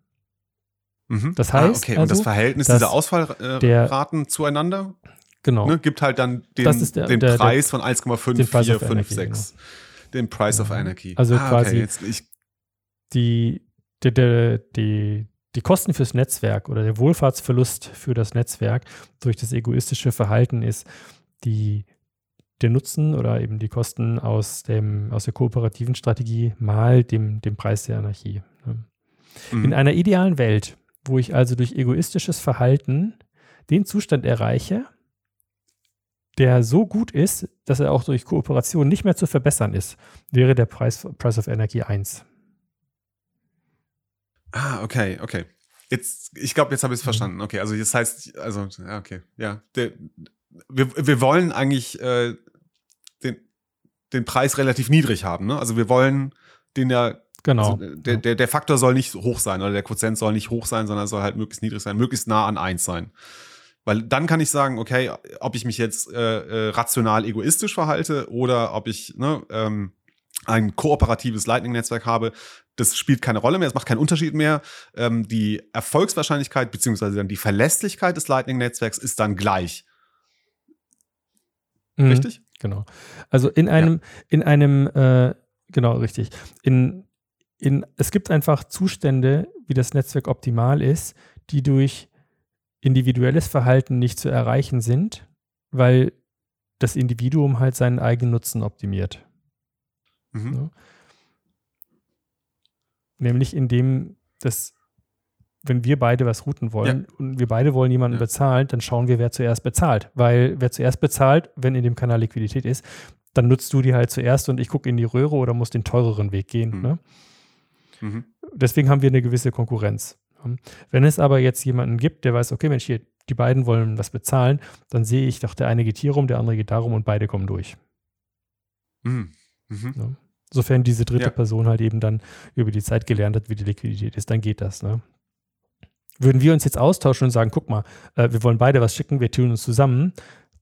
Mhm. Das ah, heißt okay. und das also, Verhältnis dieser Ausfallraten der- zueinander Genau. ne, gibt halt dann den, Das ist der- den der- der- Preis von Price of 1,5456. Den Price of Mhm. Anarchy. Also ah, quasi- Okay, jetzt, ich, die, die, die, die, die Kosten fürs Netzwerk oder der Wohlfahrtsverlust für das Netzwerk durch das egoistische Verhalten ist die, der Nutzen oder eben die Kosten aus, dem, aus der kooperativen Strategie mal dem, dem Preis der Anarchie. ne? mhm. In einer idealen Welt, wo ich also durch egoistisches Verhalten den Zustand erreiche, der so gut ist, dass er auch durch Kooperation nicht mehr zu verbessern ist, wäre der Preis, Price of Energy 1. Ah, okay, okay. Jetzt, ich glaube, jetzt habe Mhm. ich es verstanden. Okay, also das heißt, also, ja, okay, ja. Der, wir, wir wollen eigentlich äh, den, den Preis relativ niedrig haben, ne? Also wir wollen den ja, Genau. also der, der, der Faktor soll nicht hoch sein oder der Quotient soll nicht hoch sein, sondern soll halt möglichst niedrig sein, möglichst nah an 1 sein. Weil dann kann ich sagen, okay, ob ich mich jetzt äh, äh, rational egoistisch verhalte oder ob ich ne, ähm, ein kooperatives Lightning-Netzwerk habe, das spielt keine Rolle mehr, es macht keinen Unterschied mehr. Ähm, die Erfolgswahrscheinlichkeit beziehungsweise dann die Verlässlichkeit des Lightning-Netzwerks ist dann gleich. Mhm, Richtig? Genau. Also in einem, in einem, äh, genau, richtig. In, in, es gibt einfach Zustände, wie das Netzwerk optimal ist, die durch individuelles Verhalten nicht zu erreichen sind, weil das Individuum halt seinen eigenen Nutzen optimiert. Mhm. Ja. Nämlich indem das, wenn wir beide was routen wollen und wir beide wollen jemanden Ja. bezahlen, dann schauen wir, wer zuerst bezahlt. Weil wer zuerst bezahlt, wenn in dem Kanal Liquidität ist, dann nutzt du die halt zuerst und ich gucke in die Röhre oder muss den teureren Weg gehen. Mhm. Ne? Mhm. Deswegen haben wir eine gewisse Konkurrenz. Wenn es aber jetzt jemanden gibt, der weiß, okay, Mensch, hier, die beiden wollen was bezahlen, dann sehe ich doch, der eine geht hier rum, der andere geht darum und beide kommen durch. Mhm. Mhm. Sofern diese dritte Ja. Person halt eben dann über die Zeit gelernt hat, wie die Liquidität ist, dann geht das. Ne? würden wir uns jetzt austauschen und sagen, guck mal, äh, wir wollen beide was schicken, wir tun uns zusammen,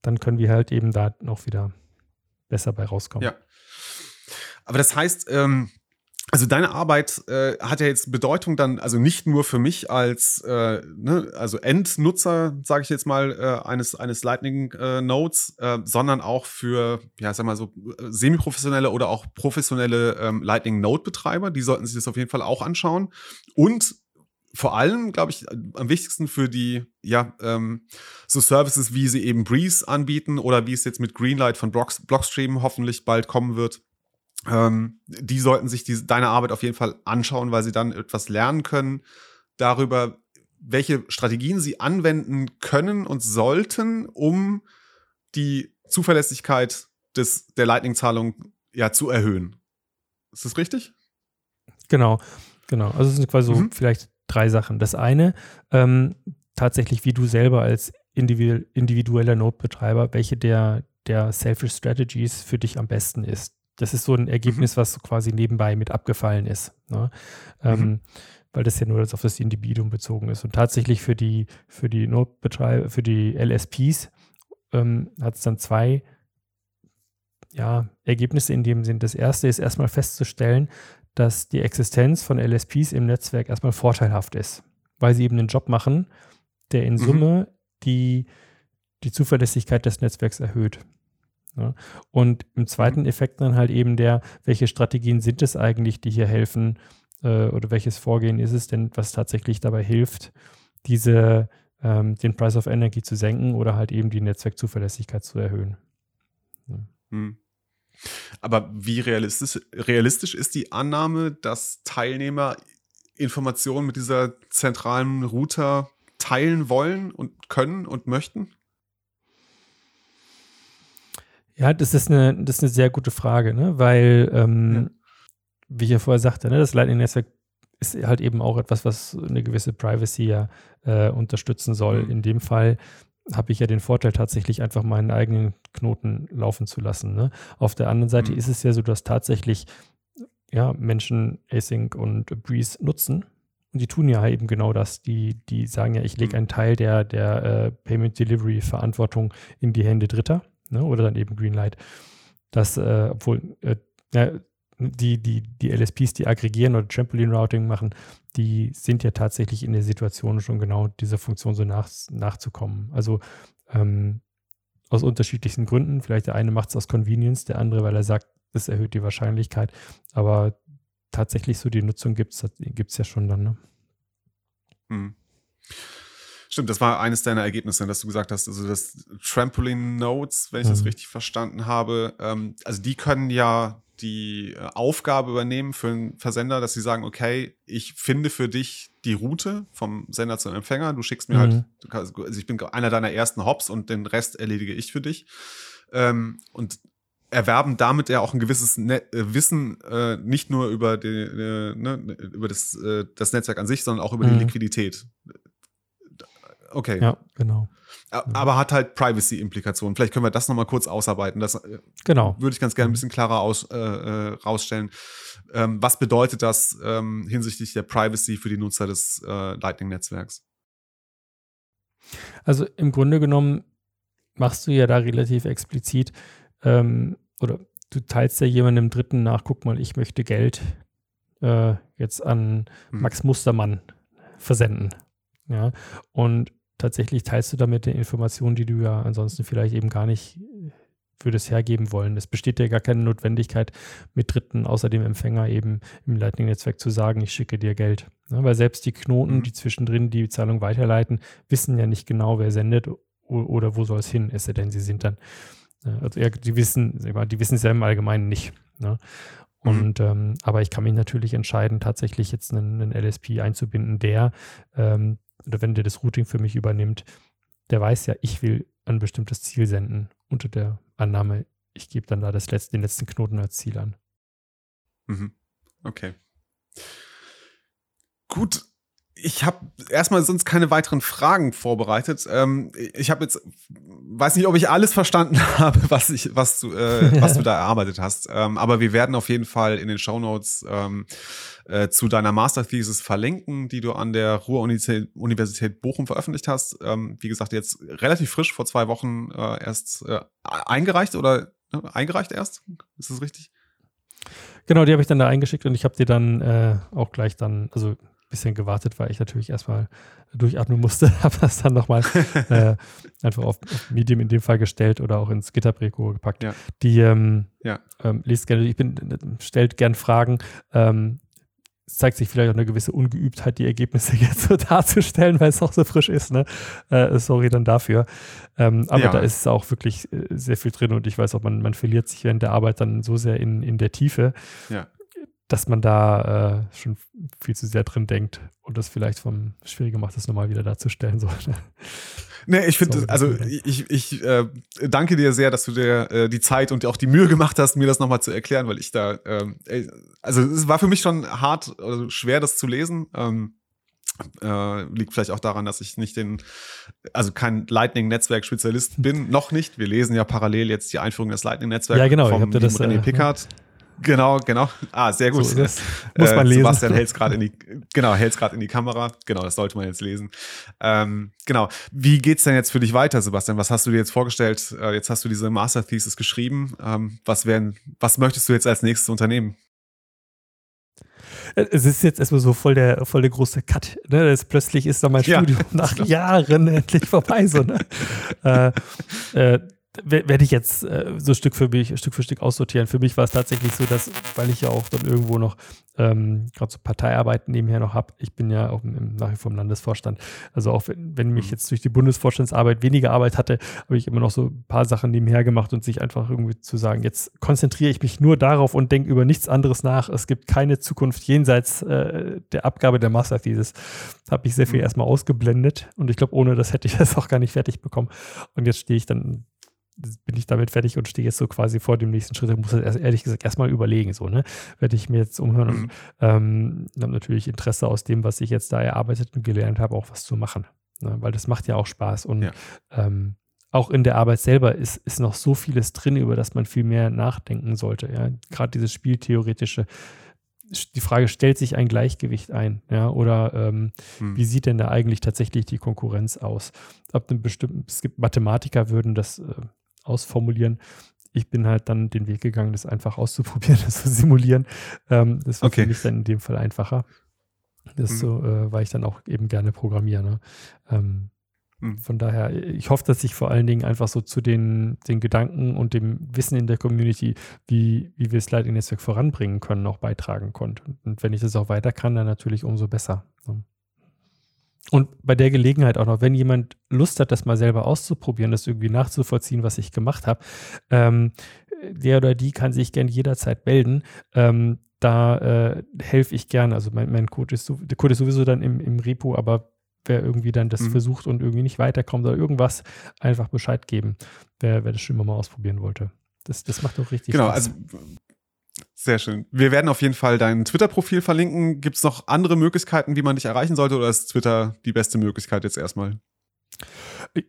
dann können wir halt eben da noch wieder besser bei rauskommen. Ja. Aber das heißt, ähm, also deine Arbeit äh, hat ja jetzt Bedeutung dann, also nicht nur für mich als äh, ne, also Endnutzer, sage ich jetzt mal, äh, eines eines Lightning äh, Nodes, äh, sondern auch für ja, sag mal so äh, semi-professionelle oder auch professionelle ähm, Lightning Node Betreiber. Die sollten sich das auf jeden Fall auch anschauen. Und vor allem, glaube ich, am wichtigsten für die, ja, ähm, so Services, wie sie eben Breeze anbieten oder wie es jetzt mit Greenlight von Blockstream hoffentlich bald kommen wird. Ähm, die sollten sich die, deine Arbeit auf jeden Fall anschauen, weil sie dann etwas lernen können darüber, welche Strategien sie anwenden können und sollten, um die Zuverlässigkeit des, der Lightning-Zahlung ja, zu erhöhen. Ist das richtig? Genau, genau. Also es sind quasi mhm. so vielleicht drei Sachen. Das eine, ähm, tatsächlich, wie du selber als individueller Node-Betreiber, welche der, der Selfish Strategies für dich am besten ist. Das ist so ein Ergebnis, mhm. was quasi nebenbei mit abgefallen ist. Ne? Ähm, mhm. weil das ja nur auf das Individuum bezogen ist. Und tatsächlich für die, für die Node-Betreiber, für die LSPs ähm, hat es dann zwei ja, Ergebnisse in dem Sinn. Das erste ist erstmal festzustellen, dass die Existenz von LSPs im Netzwerk erstmal vorteilhaft ist, weil sie eben einen Job machen, der in mhm. Summe mhm. die, die Zuverlässigkeit des Netzwerks erhöht. Ja. Und im zweiten Effekt dann halt eben der, welche Strategien sind es eigentlich, die hier helfen äh, oder welches Vorgehen ist es denn, was tatsächlich dabei hilft, diese, ähm, den Price of Energy zu senken oder halt eben die Netzwerkzuverlässigkeit zu erhöhen. Ja. Hm. Aber wie realistisch, realistisch ist die Annahme, dass Teilnehmer Informationen mit dieser zentralen Router teilen wollen und können und möchten? Ja, das ist eine, das ist eine sehr gute Frage, ne? weil, ähm, ja. wie ich ja vorher sagte, ne, das Lightning-Netzwerk ist halt eben auch etwas, was eine gewisse Privacy ja äh, unterstützen soll. Mhm. In dem Fall habe ich ja den Vorteil, tatsächlich einfach meinen eigenen Knoten laufen zu lassen. Ne? Auf der anderen Seite mhm. ist es ja so, dass tatsächlich ja, Menschen Async und Breeze nutzen. Und die tun ja eben genau das. Die, die sagen ja, ich lege mhm. einen Teil der, der äh, Payment Delivery Verantwortung in die Hände Dritter ne? oder dann eben Greenlight. Das, äh, obwohl äh, die, die, die LSPs, die aggregieren oder Trampoline Routing machen, die sind ja tatsächlich in der Situation schon genau dieser Funktion so nach, nachzukommen. Also ähm, aus unterschiedlichsten Gründen. Vielleicht der eine macht es aus Convenience, der andere, weil er sagt, das erhöht die Wahrscheinlichkeit. Aber tatsächlich so die Nutzung gibt es ja schon dann. Ne? Hm. Stimmt, das war eines deiner Ergebnisse, dass du gesagt hast, also das Trampoline Notes, wenn ich mhm. das richtig verstanden habe, ähm, also die können ja die äh, Aufgabe übernehmen für einen Versender, dass sie sagen, okay, ich finde für dich die Route vom Sender zum Empfänger, du schickst mir halt, mhm. halt, also ich bin einer deiner ersten Hops und den Rest erledige ich für dich. Ähm, und erwerben damit ja auch ein gewisses Net äh, Wissen, äh, nicht nur über, die, äh, ne, über das, äh, das Netzwerk an sich, sondern auch über mhm. die Liquidität. Okay. Ja, genau. Aber hat halt Privacy-Implikationen. Vielleicht können wir das nochmal kurz ausarbeiten. Das äh, genau. würde ich ganz gerne ein bisschen klarer aus, äh, äh, rausstellen. Ähm, was bedeutet das ähm, hinsichtlich der Privacy für die Nutzer des äh, Lightning-Netzwerks? Also im Grunde genommen machst du ja da relativ explizit ähm, oder du teilst ja jemandem Dritten nach, guck mal, ich möchte Geld äh, jetzt an hm. Max Mustermann versenden. Ja, und tatsächlich teilst du damit die Informationen, die du ja ansonsten vielleicht eben gar nicht für das hergeben wollen. Es besteht ja gar keine Notwendigkeit, mit Dritten außer dem Empfänger eben im Lightning-Netzwerk zu sagen, ich schicke dir Geld. Ja, weil selbst die Knoten, mhm. die zwischendrin die Zahlung weiterleiten, wissen ja nicht genau, wer sendet oder wo soll es hin, es denn sie sind dann, also ja, die wissen, die wissen es ja im Allgemeinen nicht. Ne? Und mhm. ähm, aber ich kann mich natürlich entscheiden, tatsächlich jetzt einen, einen LSP einzubinden, der ähm, oder wenn der das Routing für mich übernimmt, der weiß ja, ich will ein bestimmtes Ziel senden unter der Annahme, ich gebe dann da das letzte, den letzten Knoten als Ziel an. Mhm. Okay. Gut. Ich habe erstmal sonst keine weiteren Fragen vorbereitet. Ähm, ich habe jetzt, weiß nicht, ob ich alles verstanden habe, was ich, was du, äh, was du da erarbeitet hast. Ähm, aber wir werden auf jeden Fall in den Show Notes ähm, äh, zu deiner Master Thesis verlinken, die du an der Ruhr-Universität Bochum veröffentlicht hast. Ähm, wie gesagt, jetzt relativ frisch vor zwei Wochen äh, erst äh, eingereicht oder ne, eingereicht erst? Ist das richtig? Genau, die habe ich dann da eingeschickt und ich habe die dann äh, auch gleich dann, also bisschen gewartet, weil ich natürlich erstmal durchatmen musste, habe das dann nochmal äh, einfach auf, auf, Medium in dem Fall gestellt oder auch ins Gitterbreko gepackt. Ja. Die ähm, ja. ähm, liest gerne, ich bin, stellt gern Fragen. Ähm, es zeigt sich vielleicht auch eine gewisse Ungeübtheit, die Ergebnisse jetzt so darzustellen, weil es auch so frisch ist. Ne? Äh, sorry dann dafür. Ähm, aber ja. da ist auch wirklich äh, sehr viel drin und ich weiß auch, man, man verliert sich während der Arbeit dann so sehr in, in der Tiefe. Ja dass man da äh, schon viel zu sehr drin denkt und das vielleicht vom schwieriger macht, das nochmal wieder darzustellen. So. Nee, ich finde, also ich, ich äh, danke dir sehr, dass du dir äh, die Zeit und auch die Mühe gemacht hast, mir das nochmal zu erklären, weil ich da, ähm, also es war für mich schon hart, also schwer, das zu lesen. Ähm, äh, liegt vielleicht auch daran, dass ich nicht den, also kein Lightning-Netzwerk-Spezialist bin, noch nicht. Wir lesen ja parallel jetzt die Einführung des Lightning-Netzwerks ja, genau, vom das, René äh, Pickard. Genau, genau. Ah, sehr gut. So muss man äh, lesen. Sebastian hält es gerade in die, genau, hält gerade in die Kamera. Genau, das sollte man jetzt lesen. Ähm, genau. Wie geht's denn jetzt für dich weiter, Sebastian? Was hast du dir jetzt vorgestellt? Äh, jetzt hast du diese Master Thesis geschrieben. Ähm, was werden, was möchtest du jetzt als nächstes unternehmen? Äh, es ist jetzt erstmal so voll der, voll der große Cut. Ne? Das plötzlich ist da mein ja. Studium nach Jahren endlich vorbei. So, ne? äh, äh, werde ich jetzt äh, so Stück für mich, Stück für Stück aussortieren. Für mich war es tatsächlich so, dass, weil ich ja auch dann irgendwo noch ähm, gerade so Parteiarbeit nebenher noch habe, ich bin ja auch im, nach wie vor im Landesvorstand. Also auch wenn, wenn mich mhm. jetzt durch die Bundesvorstandsarbeit weniger Arbeit hatte, habe ich immer noch so ein paar Sachen nebenher gemacht und sich einfach irgendwie zu sagen, jetzt konzentriere ich mich nur darauf und denke über nichts anderes nach. Es gibt keine Zukunft jenseits äh, der Abgabe der Master Thesis. Habe ich sehr viel mhm. erstmal ausgeblendet und ich glaube, ohne das hätte ich das auch gar nicht fertig bekommen. Und jetzt stehe ich dann bin ich damit fertig und stehe jetzt so quasi vor dem nächsten Schritt. Ich muss das erst, ehrlich gesagt erstmal überlegen, so, ne? Werde ich mir jetzt umhören mhm. und ähm, habe natürlich Interesse aus dem, was ich jetzt da erarbeitet und gelernt habe, auch was zu machen. Ne? Weil das macht ja auch Spaß. Und ja. ähm, auch in der Arbeit selber ist, ist noch so vieles drin, über das man viel mehr nachdenken sollte. Ja? Gerade dieses Spieltheoretische die Frage, stellt sich ein Gleichgewicht ein? Ja, oder ähm, hm. wie sieht denn da eigentlich tatsächlich die Konkurrenz aus? Ab einem bestimmten, es gibt Mathematiker würden das äh, ausformulieren. Ich bin halt dann den Weg gegangen, das einfach auszuprobieren, das zu simulieren. Ähm, das war okay. für mich dann in dem Fall einfacher. Das mhm. so, äh, weil ich dann auch eben gerne programmiere. Ne? Ähm, mhm. Von daher, ich hoffe, dass ich vor allen Dingen einfach so zu den, den Gedanken und dem Wissen in der Community, wie, wie wir das Lightning-Netzwerk voranbringen können, auch beitragen konnte. Und wenn ich das auch weiter kann, dann natürlich umso besser. Ne? Und bei der Gelegenheit auch noch, wenn jemand Lust hat, das mal selber auszuprobieren, das irgendwie nachzuvollziehen, was ich gemacht habe, ähm, der oder die kann sich gerne jederzeit melden. Ähm, da äh, helfe ich gerne. Also mein, mein Code, ist, der Code ist sowieso dann im, im Repo, aber wer irgendwie dann das mhm. versucht und irgendwie nicht weiterkommt oder irgendwas, einfach Bescheid geben, wer, wer das schon mal ausprobieren wollte. Das, das macht doch richtig genau, Spaß. Genau, also sehr schön. Wir werden auf jeden Fall dein Twitter-Profil verlinken. Gibt es noch andere Möglichkeiten, wie man dich erreichen sollte, oder ist Twitter die beste Möglichkeit jetzt erstmal?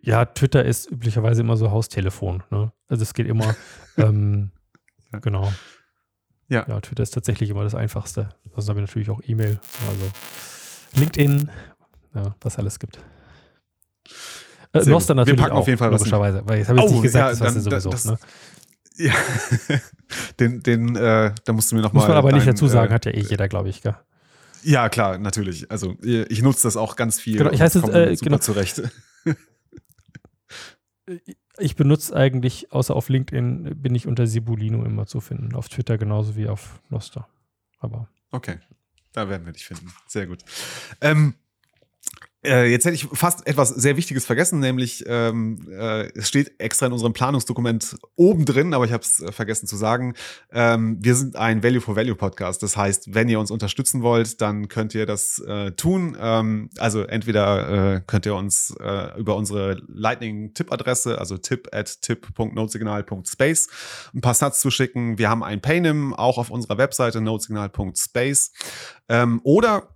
Ja, Twitter ist üblicherweise immer so Haustelefon. Ne? Also es geht immer, ähm, ja. genau. Ja. ja, Twitter ist tatsächlich immer das Einfachste. Also habe ich natürlich auch E-Mail, also LinkedIn, ja, was alles gibt. Äh, Noster natürlich Wir packen auch, auf jeden Fall logischerweise, was weil jetzt habe ich oh, nicht gesagt, ja, das dann, sowieso. Das, ne? Ja, den, den, äh, da musst du mir noch Muss mal. man aber dein, nicht dazu sagen, äh, hat ja eh jeder, glaube ich, gell? Ja, klar, natürlich. Also ich nutze das auch ganz viel. Genau, ich heiße äh, genau. zurecht. ich benutze eigentlich, außer auf LinkedIn, bin ich unter Sibulino immer zu finden. Auf Twitter genauso wie auf Noster. Aber. Okay, da werden wir dich finden. Sehr gut. Ähm, äh, jetzt hätte ich fast etwas sehr Wichtiges vergessen, nämlich ähm, äh, es steht extra in unserem Planungsdokument oben drin, aber ich habe es äh, vergessen zu sagen. Ähm, wir sind ein Value for Value Podcast. Das heißt, wenn ihr uns unterstützen wollt, dann könnt ihr das äh, tun. Ähm, also entweder äh, könnt ihr uns äh, über unsere Lightning-Tipp-Adresse, also tip at tip.notesignal.space, ein paar Satz zuschicken. Wir haben ein Paynim auch auf unserer Webseite notesignal.space. Ähm, oder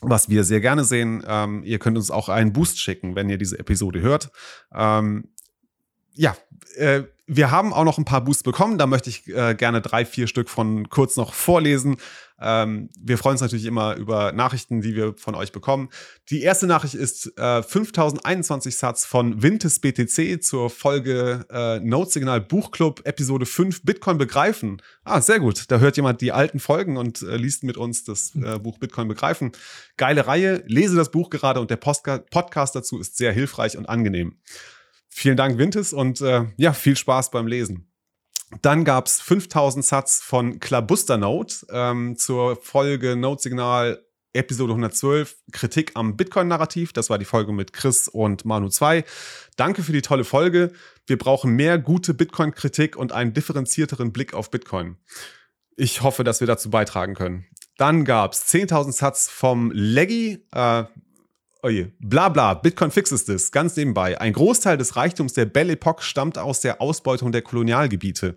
was wir sehr gerne sehen. Ähm, ihr könnt uns auch einen Boost schicken, wenn ihr diese Episode hört. Ähm, ja, äh, wir haben auch noch ein paar Boosts bekommen. Da möchte ich äh, gerne drei, vier Stück von kurz noch vorlesen. Ähm, wir freuen uns natürlich immer über Nachrichten, die wir von euch bekommen. Die erste Nachricht ist äh, 5021 Satz von Vintes BTC zur Folge äh, Note Signal Buchclub Episode 5 Bitcoin begreifen. Ah, sehr gut. Da hört jemand die alten Folgen und äh, liest mit uns das äh, Buch Bitcoin begreifen. Geile Reihe. Lese das Buch gerade und der Postka Podcast dazu ist sehr hilfreich und angenehm. Vielen Dank, Vintes, und äh, ja, viel Spaß beim Lesen. Dann gab es 5000 Satz von Klabuster Note ähm, zur Folge Note Signal Episode 112, Kritik am Bitcoin-Narrativ. Das war die Folge mit Chris und Manu 2. Danke für die tolle Folge. Wir brauchen mehr gute Bitcoin-Kritik und einen differenzierteren Blick auf Bitcoin. Ich hoffe, dass wir dazu beitragen können. Dann gab es 10.000 Satz vom Leggy. Äh, Oje, bla bla, Bitcoin fixes this, ganz nebenbei. Ein Großteil des Reichtums der Belle Epoque stammt aus der Ausbeutung der Kolonialgebiete.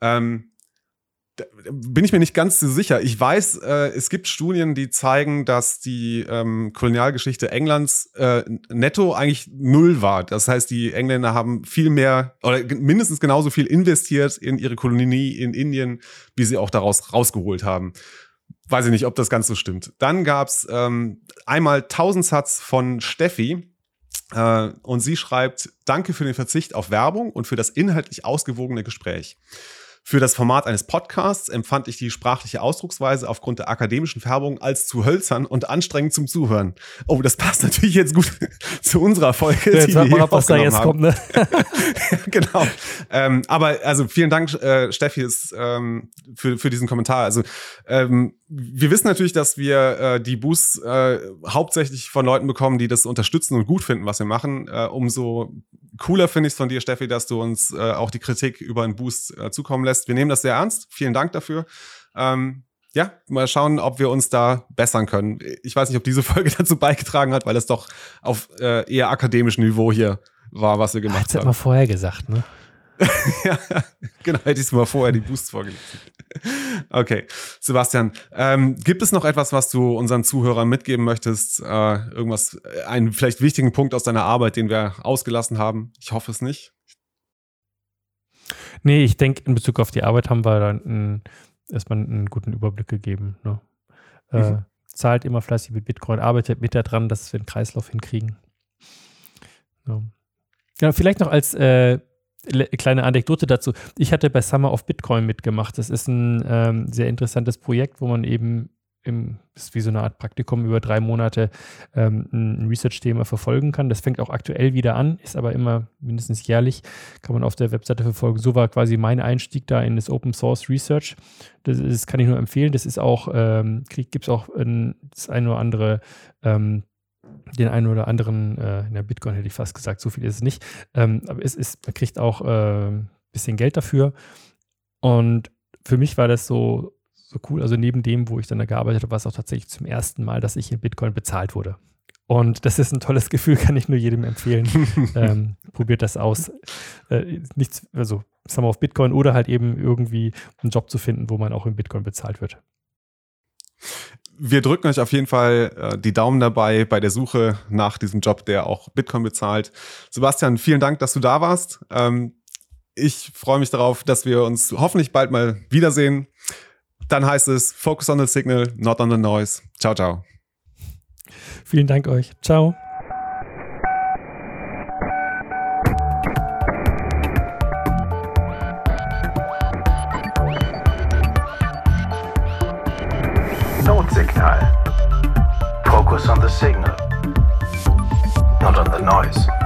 Ähm, bin ich mir nicht ganz so sicher. Ich weiß, äh, es gibt Studien, die zeigen, dass die ähm, Kolonialgeschichte Englands äh, netto eigentlich null war. Das heißt, die Engländer haben viel mehr oder mindestens genauso viel investiert in ihre Kolonie in Indien, wie sie auch daraus rausgeholt haben weiß ich nicht, ob das ganz so stimmt. Dann gab's ähm, einmal Tausendsatz von Steffi. Äh, und sie schreibt, danke für den Verzicht auf Werbung und für das inhaltlich ausgewogene Gespräch. Für das Format eines Podcasts empfand ich die sprachliche Ausdrucksweise aufgrund der akademischen Färbung als zu hölzern und anstrengend zum Zuhören. Oh, das passt natürlich jetzt gut zu unserer Folge. Ja, jetzt mal ab, was da jetzt haben. kommt, ne? genau. Ähm, aber also vielen Dank, äh, Steffi, ist, ähm, für, für diesen Kommentar. Also ähm, wir wissen natürlich, dass wir äh, die Boosts äh, hauptsächlich von Leuten bekommen, die das unterstützen und gut finden, was wir machen. Äh, umso cooler finde ich es von dir, Steffi, dass du uns äh, auch die Kritik über einen Boost äh, zukommen lässt. Wir nehmen das sehr ernst. Vielen Dank dafür. Ähm, ja, mal schauen, ob wir uns da bessern können. Ich weiß nicht, ob diese Folge dazu beigetragen hat, weil es doch auf äh, eher akademischem Niveau hier war, was wir gemacht Hat's haben. Hätte mal vorher gesagt, ne? ja, genau, hätte ich es mal vorher die Boosts vorgelesen. Okay, Sebastian, ähm, gibt es noch etwas, was du unseren Zuhörern mitgeben möchtest? Äh, irgendwas, einen vielleicht wichtigen Punkt aus deiner Arbeit, den wir ausgelassen haben? Ich hoffe es nicht. Nee, ich denke, in Bezug auf die Arbeit haben wir dann ein, erstmal einen guten Überblick gegeben. Ne? Äh, mhm. Zahlt immer fleißig mit Bitcoin, arbeitet mit daran, dass wir einen Kreislauf hinkriegen. Ja. Genau, vielleicht noch als äh, kleine Anekdote dazu. Ich hatte bei Summer of Bitcoin mitgemacht. Das ist ein ähm, sehr interessantes Projekt, wo man eben im, ist wie so eine Art Praktikum über drei Monate ähm, ein Research-Thema verfolgen kann. Das fängt auch aktuell wieder an, ist aber immer mindestens jährlich, kann man auf der Webseite verfolgen. So war quasi mein Einstieg da in das Open Source Research. Das, das kann ich nur empfehlen. Das ist auch, ähm, gibt es auch ein, das eine oder andere ähm, den einen oder anderen, äh, in der Bitcoin hätte ich fast gesagt, so viel ist es nicht, ähm, aber es ist, man kriegt auch ein äh, bisschen Geld dafür. Und für mich war das so, so cool. Also neben dem, wo ich dann da gearbeitet habe, war es auch tatsächlich zum ersten Mal, dass ich in Bitcoin bezahlt wurde. Und das ist ein tolles Gefühl, kann ich nur jedem empfehlen. ähm, probiert das aus. Äh, nichts, also sagen wir auf Bitcoin oder halt eben irgendwie einen Job zu finden, wo man auch in Bitcoin bezahlt wird wir drücken euch auf jeden Fall äh, die Daumen dabei bei der Suche nach diesem Job, der auch Bitcoin bezahlt. Sebastian, vielen Dank, dass du da warst. Ähm, ich freue mich darauf, dass wir uns hoffentlich bald mal wiedersehen. Dann heißt es Focus on the Signal, not on the noise. Ciao, ciao. Vielen Dank euch. Ciao. Signal, not on the noise.